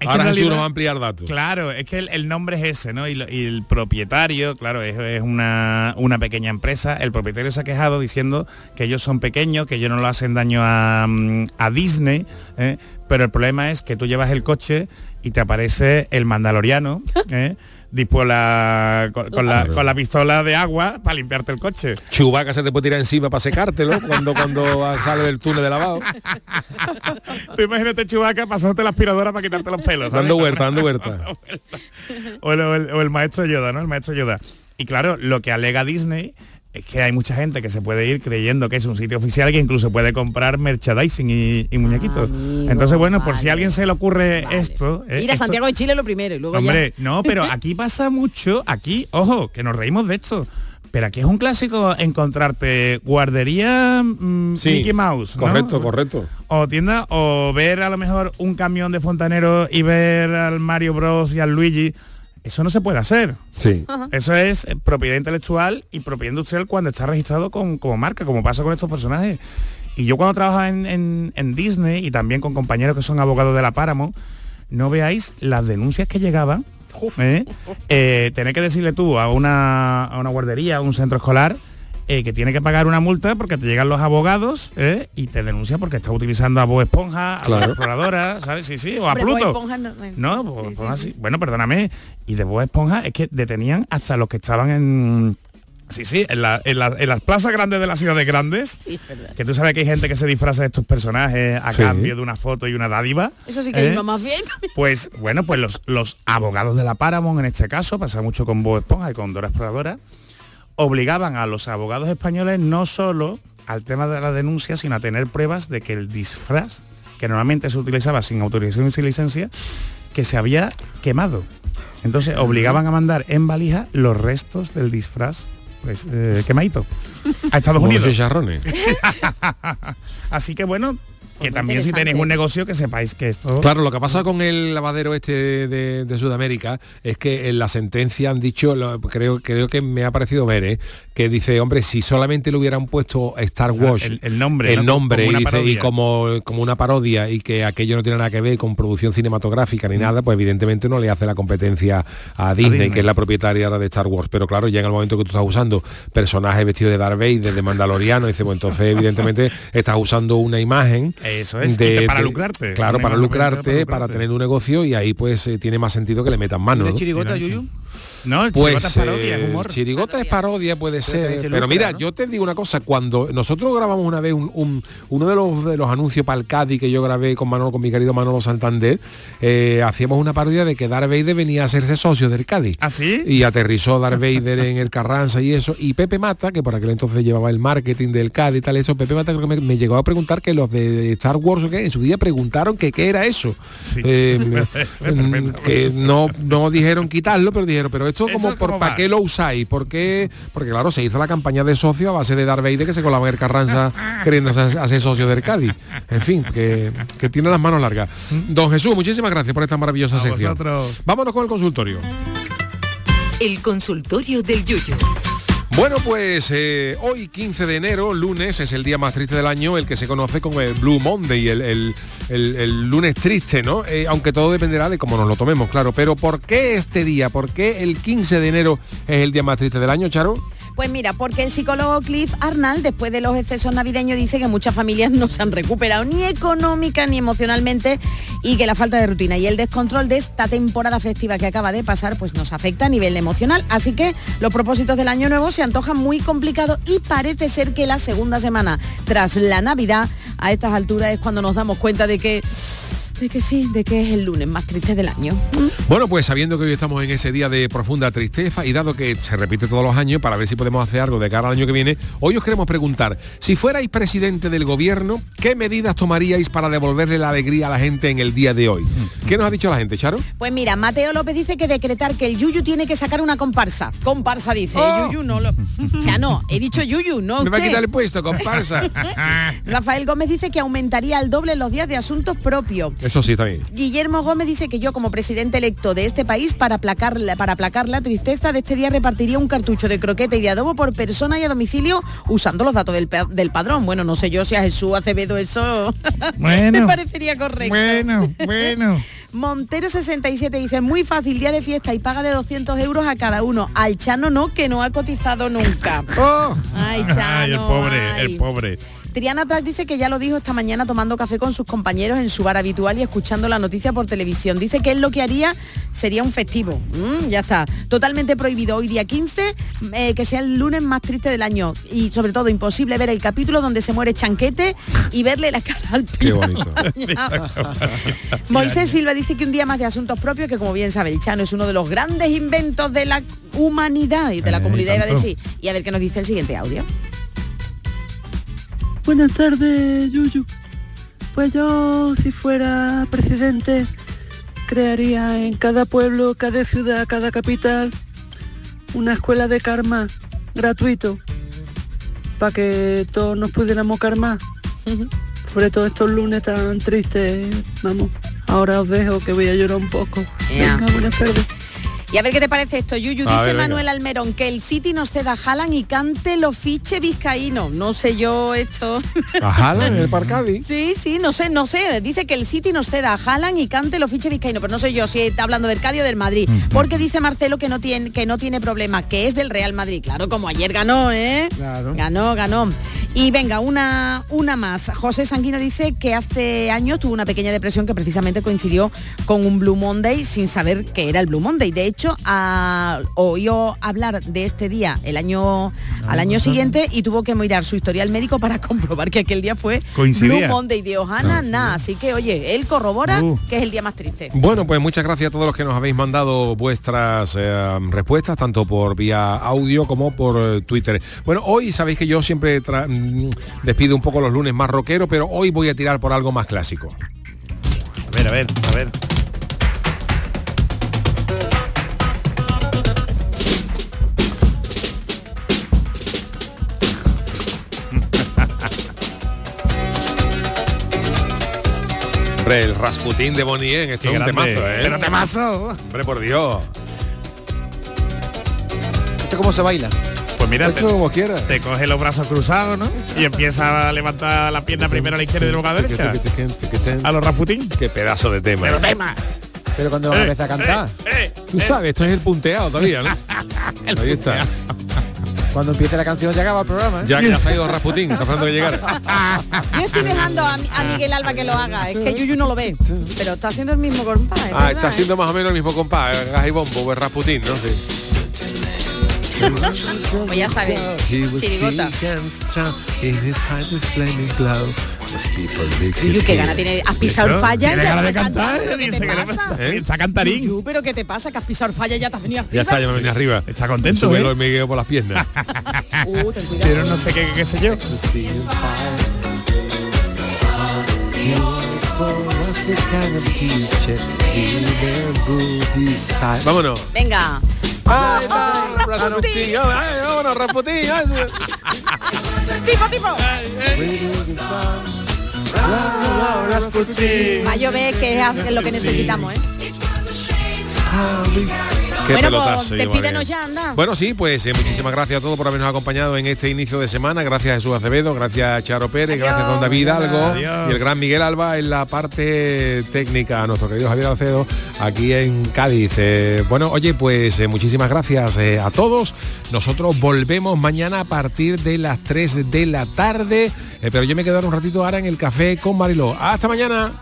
Es que Ahora Jesús nos va a ampliar datos. Claro, es que el, el nombre es ese, ¿no? Y, lo- y el propietario, claro, es, es una, una pequeña empresa. El propietario se ha quejado diciendo que ellos son pequeños, que ellos no le hacen daño a, mm, a Disney, ¿eh? pero el problema es que tú llevas el coche y te aparece el mandaloriano, ¿eh? dispo la, con, con la, con la pistola de agua para limpiarte el coche. Chubaca se te puede tirar encima para secártelo cuando, cuando sale del túnel de lavado. Tú imagínate Chubaca pasándote la aspiradora para quitarte los pelos. ¿sabes? Dando vuelta, dando vuelta. o, el, o el- o el maestro Yoda, ¿no? El maestro Yoda. Y claro, lo que alega Disney es que hay mucha gente que se puede ir creyendo que es un sitio oficial que incluso puede comprar merchandising y, y muñequitos. Entonces, bueno, por si a alguien se le ocurre esto... eh, Ir a esto- Santiago de Chile lo primero y luego Hombre, ya. no, pero aquí pasa mucho, aquí, ojo, que nos reímos de esto. Pero aquí es un clásico encontrarte guardería mm, Sí, Mickey Mouse. ¿no? Correcto, correcto. o tienda o ver a lo mejor un camión de fontanero y ver al Mario Bros y al Luigi eso no se puede hacer Sí. eso es eh, propiedad intelectual y propiedad industrial cuando está registrado con- como marca como pasa con estos personajes y yo cuando trabajaba en, en- en Disney y también con compañeros que son abogados de la Paramount no veáis las denuncias que llegaban ¿eh? Eh, tener que decirle tú a una, a una guardería a un centro escolar eh, que tiene que pagar una multa porque te llegan los abogados ¿eh? y te denuncia porque está utilizando a Bob Esponja, a Claro. la exploradora, ¿sabes? Sí, sí, o a Pluto. Esponja no- No, Bob Esponja sí. Bueno, perdóname. Y de Bob Esponja es que detenían hasta los que estaban en... Sí, sí, en, la- en la- en las plazas grandes de las ciudades grandes. Sí, es verdad. Que tú sabes que hay gente que se disfraza de estos personajes a Sí. cambio de una foto y una dádiva. Eso sí que ¿eh? iba más bien. Pues bueno, pues los, los abogados de la Paramount en este caso, pasa mucho con Bob Esponja y con Dora Exploradora, obligaban a los abogados españoles no solo al tema de la denuncia, sino a tener pruebas de que el disfraz, que normalmente se utilizaba sin autorización y sin licencia, que se había quemado. Entonces obligaban a mandar en valija los restos del disfraz pues, eh, quemadito a Estados Unidos. chicharrones. Así que bueno, que también si tenéis un negocio que sepáis que esto... Claro, lo que pasa con el lavadero este de, de Sudamérica es que en la sentencia han dicho, lo- creo, creo que me ha parecido ver, ¿eh? que dice, hombre, si solamente le hubieran puesto Star Wars, el- el nombre, el ¿no? nombre, Como y, dice, y como, como una parodia y que aquello no tiene nada que ver con producción cinematográfica Mm. ni nada, pues evidentemente no le hace la competencia a Disney, Disney. que es la propietaria ahora de Star Wars. Pero claro, ya en el momento que tú estás usando personajes vestidos de Darth Vader, de Mandaloriano, dice, pues entonces evidentemente estás usando una imagen Eso es, te- para lucrarte. Claro, para lucrarte, para para, tener un negocio y ahí pues eh, tiene más sentido que le metan mano. ¿De ¿no? chirigota, Yuyu? No, el Pues chirigota es parodia, es eh, humor. chirigota es parodia, puede que ser. Pero lucra, mira, ¿no? yo te digo una cosa, cuando nosotros grabamos una vez un, un- uno de los, de los anuncios para el Cádiz que yo grabé con Manolo, con mi querido Manolo Santander, eh, hacíamos una parodia de que Darth Vader venía a hacerse socio del Cádiz. ¿Ah, sí? Y aterrizó Darth Vader en el Carranza y eso. Y Pepe Mata, que por aquel entonces llevaba el marketing del Cádiz y tal, eso, Pepe Mata creo que me, me llegó a preguntar que los de Star Wars o qué, en su día preguntaron que qué era eso. Eh, mm, que no, no dijeron quitarlo, pero dijeron, pero esto ¿Eso como por cómo para va? qué lo usáis, ¿por qué? Porque claro, se hizo la campaña de socio a base de Darth Vader que se colaba en el Carranza queriendo hacer socio del Cádiz. En fin, que, que tiene las manos largas. Don Jesús, muchísimas gracias por esta maravillosa A sección. vosotros. Vámonos con el consultorio. El consultorio del Yuyu. Bueno, pues eh, hoy 15 de enero, lunes, es el día más triste del año, el que se conoce como el Blue Monday, el, el- el- lunes triste, ¿no? Eh, aunque todo dependerá de cómo nos lo tomemos, claro. Pero ¿por qué este día? ¿Por qué el 15 de enero es el día más triste del año, Charo? Pues mira, porque el psicólogo Cliff Arnall, después de los excesos navideños, dice que muchas familias no se han recuperado ni económica ni emocionalmente y que la falta de rutina y el descontrol de esta temporada festiva que acaba de pasar, pues nos afecta a nivel emocional. Así que los propósitos del año nuevo se antojan muy complicados y parece ser que la segunda semana tras la Navidad, a estas alturas es cuando nos damos cuenta de que, de que sí, de que es el lunes más triste del año. Bueno, pues sabiendo que hoy estamos en ese día de profunda tristeza y dado que se repite todos los años para ver si podemos hacer algo de cara al año que viene, hoy os queremos preguntar, si fuerais presidente del gobierno, ¿qué medidas tomaríais para devolverle la alegría a la gente en el día de hoy? ¿Qué nos ha dicho la gente, Charo? Pues mira, Mateo López dice que decretar que el Yuyu tiene que sacar una comparsa. Comparsa dice, Oh. Yuyu no lo... O sea, no, he dicho Yuyu, no Me va a quitar el puesto, comparsa. Rafael Gómez dice que aumentaría al doble los días de asuntos propios. Eso sí, también. Guillermo Gómez dice que yo como presidente electo de este país para aplacar, la- para aplacar la tristeza de este día repartiría un cartucho de croqueta y de adobo por persona y a domicilio usando los datos del, del padrón. Bueno, no sé yo si a Jesús Acevedo eso Bueno. me parecería correcto. Bueno, bueno. Montero 67 dice, muy fácil, día de fiesta y paga de 200 euros a cada uno. Al Chano no, que no ha cotizado nunca. Ay, Chano. Ay, el pobre, ay. el pobre. Triana Tras dice que ya lo dijo esta mañana tomando café con sus compañeros en su bar habitual y escuchando la noticia por televisión. Dice que él lo que haría sería un festivo. Mm, ya está. Totalmente prohibido hoy día 15, eh, que sea el lunes más triste del año. Y sobre todo imposible ver el capítulo donde se muere Chanquete y verle la cara al Qué bonito. Moisés Silva dice que un día más de asuntos propios, que como bien sabe el Chano es uno de los grandes inventos de la humanidad y de la Eh, comunidad, iba a decir. Y a ver qué nos dice el siguiente audio. Buenas tardes, Yuyu. Pues yo, si fuera presidente, crearía en cada pueblo, cada ciudad, cada capital, una escuela de karma gratuito para que todos nos pudiéramos karmar. Sobre todo estos lunes tan tristes. Vamos, ahora os dejo que voy a llorar un poco. Venga, buenas tardes. Y a ver qué te parece esto, Yuyu. A Dice ver, venga. Manuel Almerón que el City nos ceda a Haaland y cante los fiche vizcaíno. No sé yo esto. ¿A Haaland en el Parcadi? Sí, sí, no sé, no sé. Dice que el City nos ceda a Haaland y cante los fiche vizcaíno. Pero no sé yo si está hablando del Cádiz o del Madrid. Mm, Porque dice Marcelo que no tiene, que no tiene problema, que es del Real Madrid. Claro, como ayer ganó, ¿eh? Ganó, ganó. Y venga, una, una más. José Sanguino dice que hace años tuvo una pequeña depresión que precisamente coincidió con un Blue Monday sin saber que era el Blue Monday. De hecho, a- oyó hablar de este día el año al año siguiente y tuvo que mirar su historial médico para comprobar que aquel día fue Coincidía. Blue Monday de Ohana, nada. Así que, oye, él corrobora Uh. que es el día más triste. Bueno, pues muchas gracias a todos los que nos habéis mandado vuestras eh, respuestas, tanto por vía audio como por eh, Twitter. Bueno, hoy sabéis que yo siempre mm, despido un poco los lunes más rockeros, pero hoy voy a tirar por algo más clásico. A ver, a ver, a ver. Hombre, el Rasputín de Bonnie esto Qué es un grande. temazo, ¿eh? Pero temazo. Hombre, por Dios. ¿Esto cómo se baila? Pues mira, te, Eso como quiera. te coge los brazos cruzados, ¿no? Y empieza a levantar la pierna primero a la izquierda y luego a la derecha. A los Rasputín. Qué pedazo de tema. Pero ¿eh? tema. Pero cuando Eh, empieza a cantar. Tú sabes, esto es el punteado todavía, ¿no? Ahí está. Cuando empiece la canción ya acaba el programa. ¿eh? Ya que ha ido Rasputín, está esperando que llegara. Yo estoy dejando a, a Miguel Alba que lo haga, es que Yuyu no lo ve, pero está haciendo el mismo compás. es Ah, verdad, está ¿eh? haciendo más o menos el mismo compás, eh, gas y bombo, el Rasputín, ¿no? Sí. Pues ya sabes, chirigota. Yuyu, qué gana tiene, has pisado el falla tiene ganas de cantar, cantado, ¿pero qué dice que le pasa? Está cantarín. Yuyu, pero ¿qué te pasa? Que has pisado el falla y ya te has venido Ya está, ya me venía arriba. Está contento, Súbelo ¿eh? el Miguel por las piernas. Uh, ten cuidado. Pero no sé qué, qué sé yo. Vámonos. Venga. Ay, Rasputín, ay, vámonos, Rasputín. ay, sube. tipo, tipo. Va a llover, que es lo que necesitamos, ¿eh? Qué bueno, pelotazo, pues despídenos ya, anda. Bueno, sí, pues eh, muchísimas gracias a todos por habernos acompañado en este inicio de semana. Gracias a Jesús Acevedo, gracias a Charo Pérez, gracias a don David Algo Adiós. y el gran Miguel Alba en la parte técnica, a nuestro querido Javier Alcedo aquí en Cádiz. Eh, bueno, oye, pues eh, muchísimas gracias eh, a todos. Nosotros volvemos mañana a partir de las 3 de la tarde, eh, pero yo me quedaré un ratito ahora en el café con Mariló. Hasta mañana.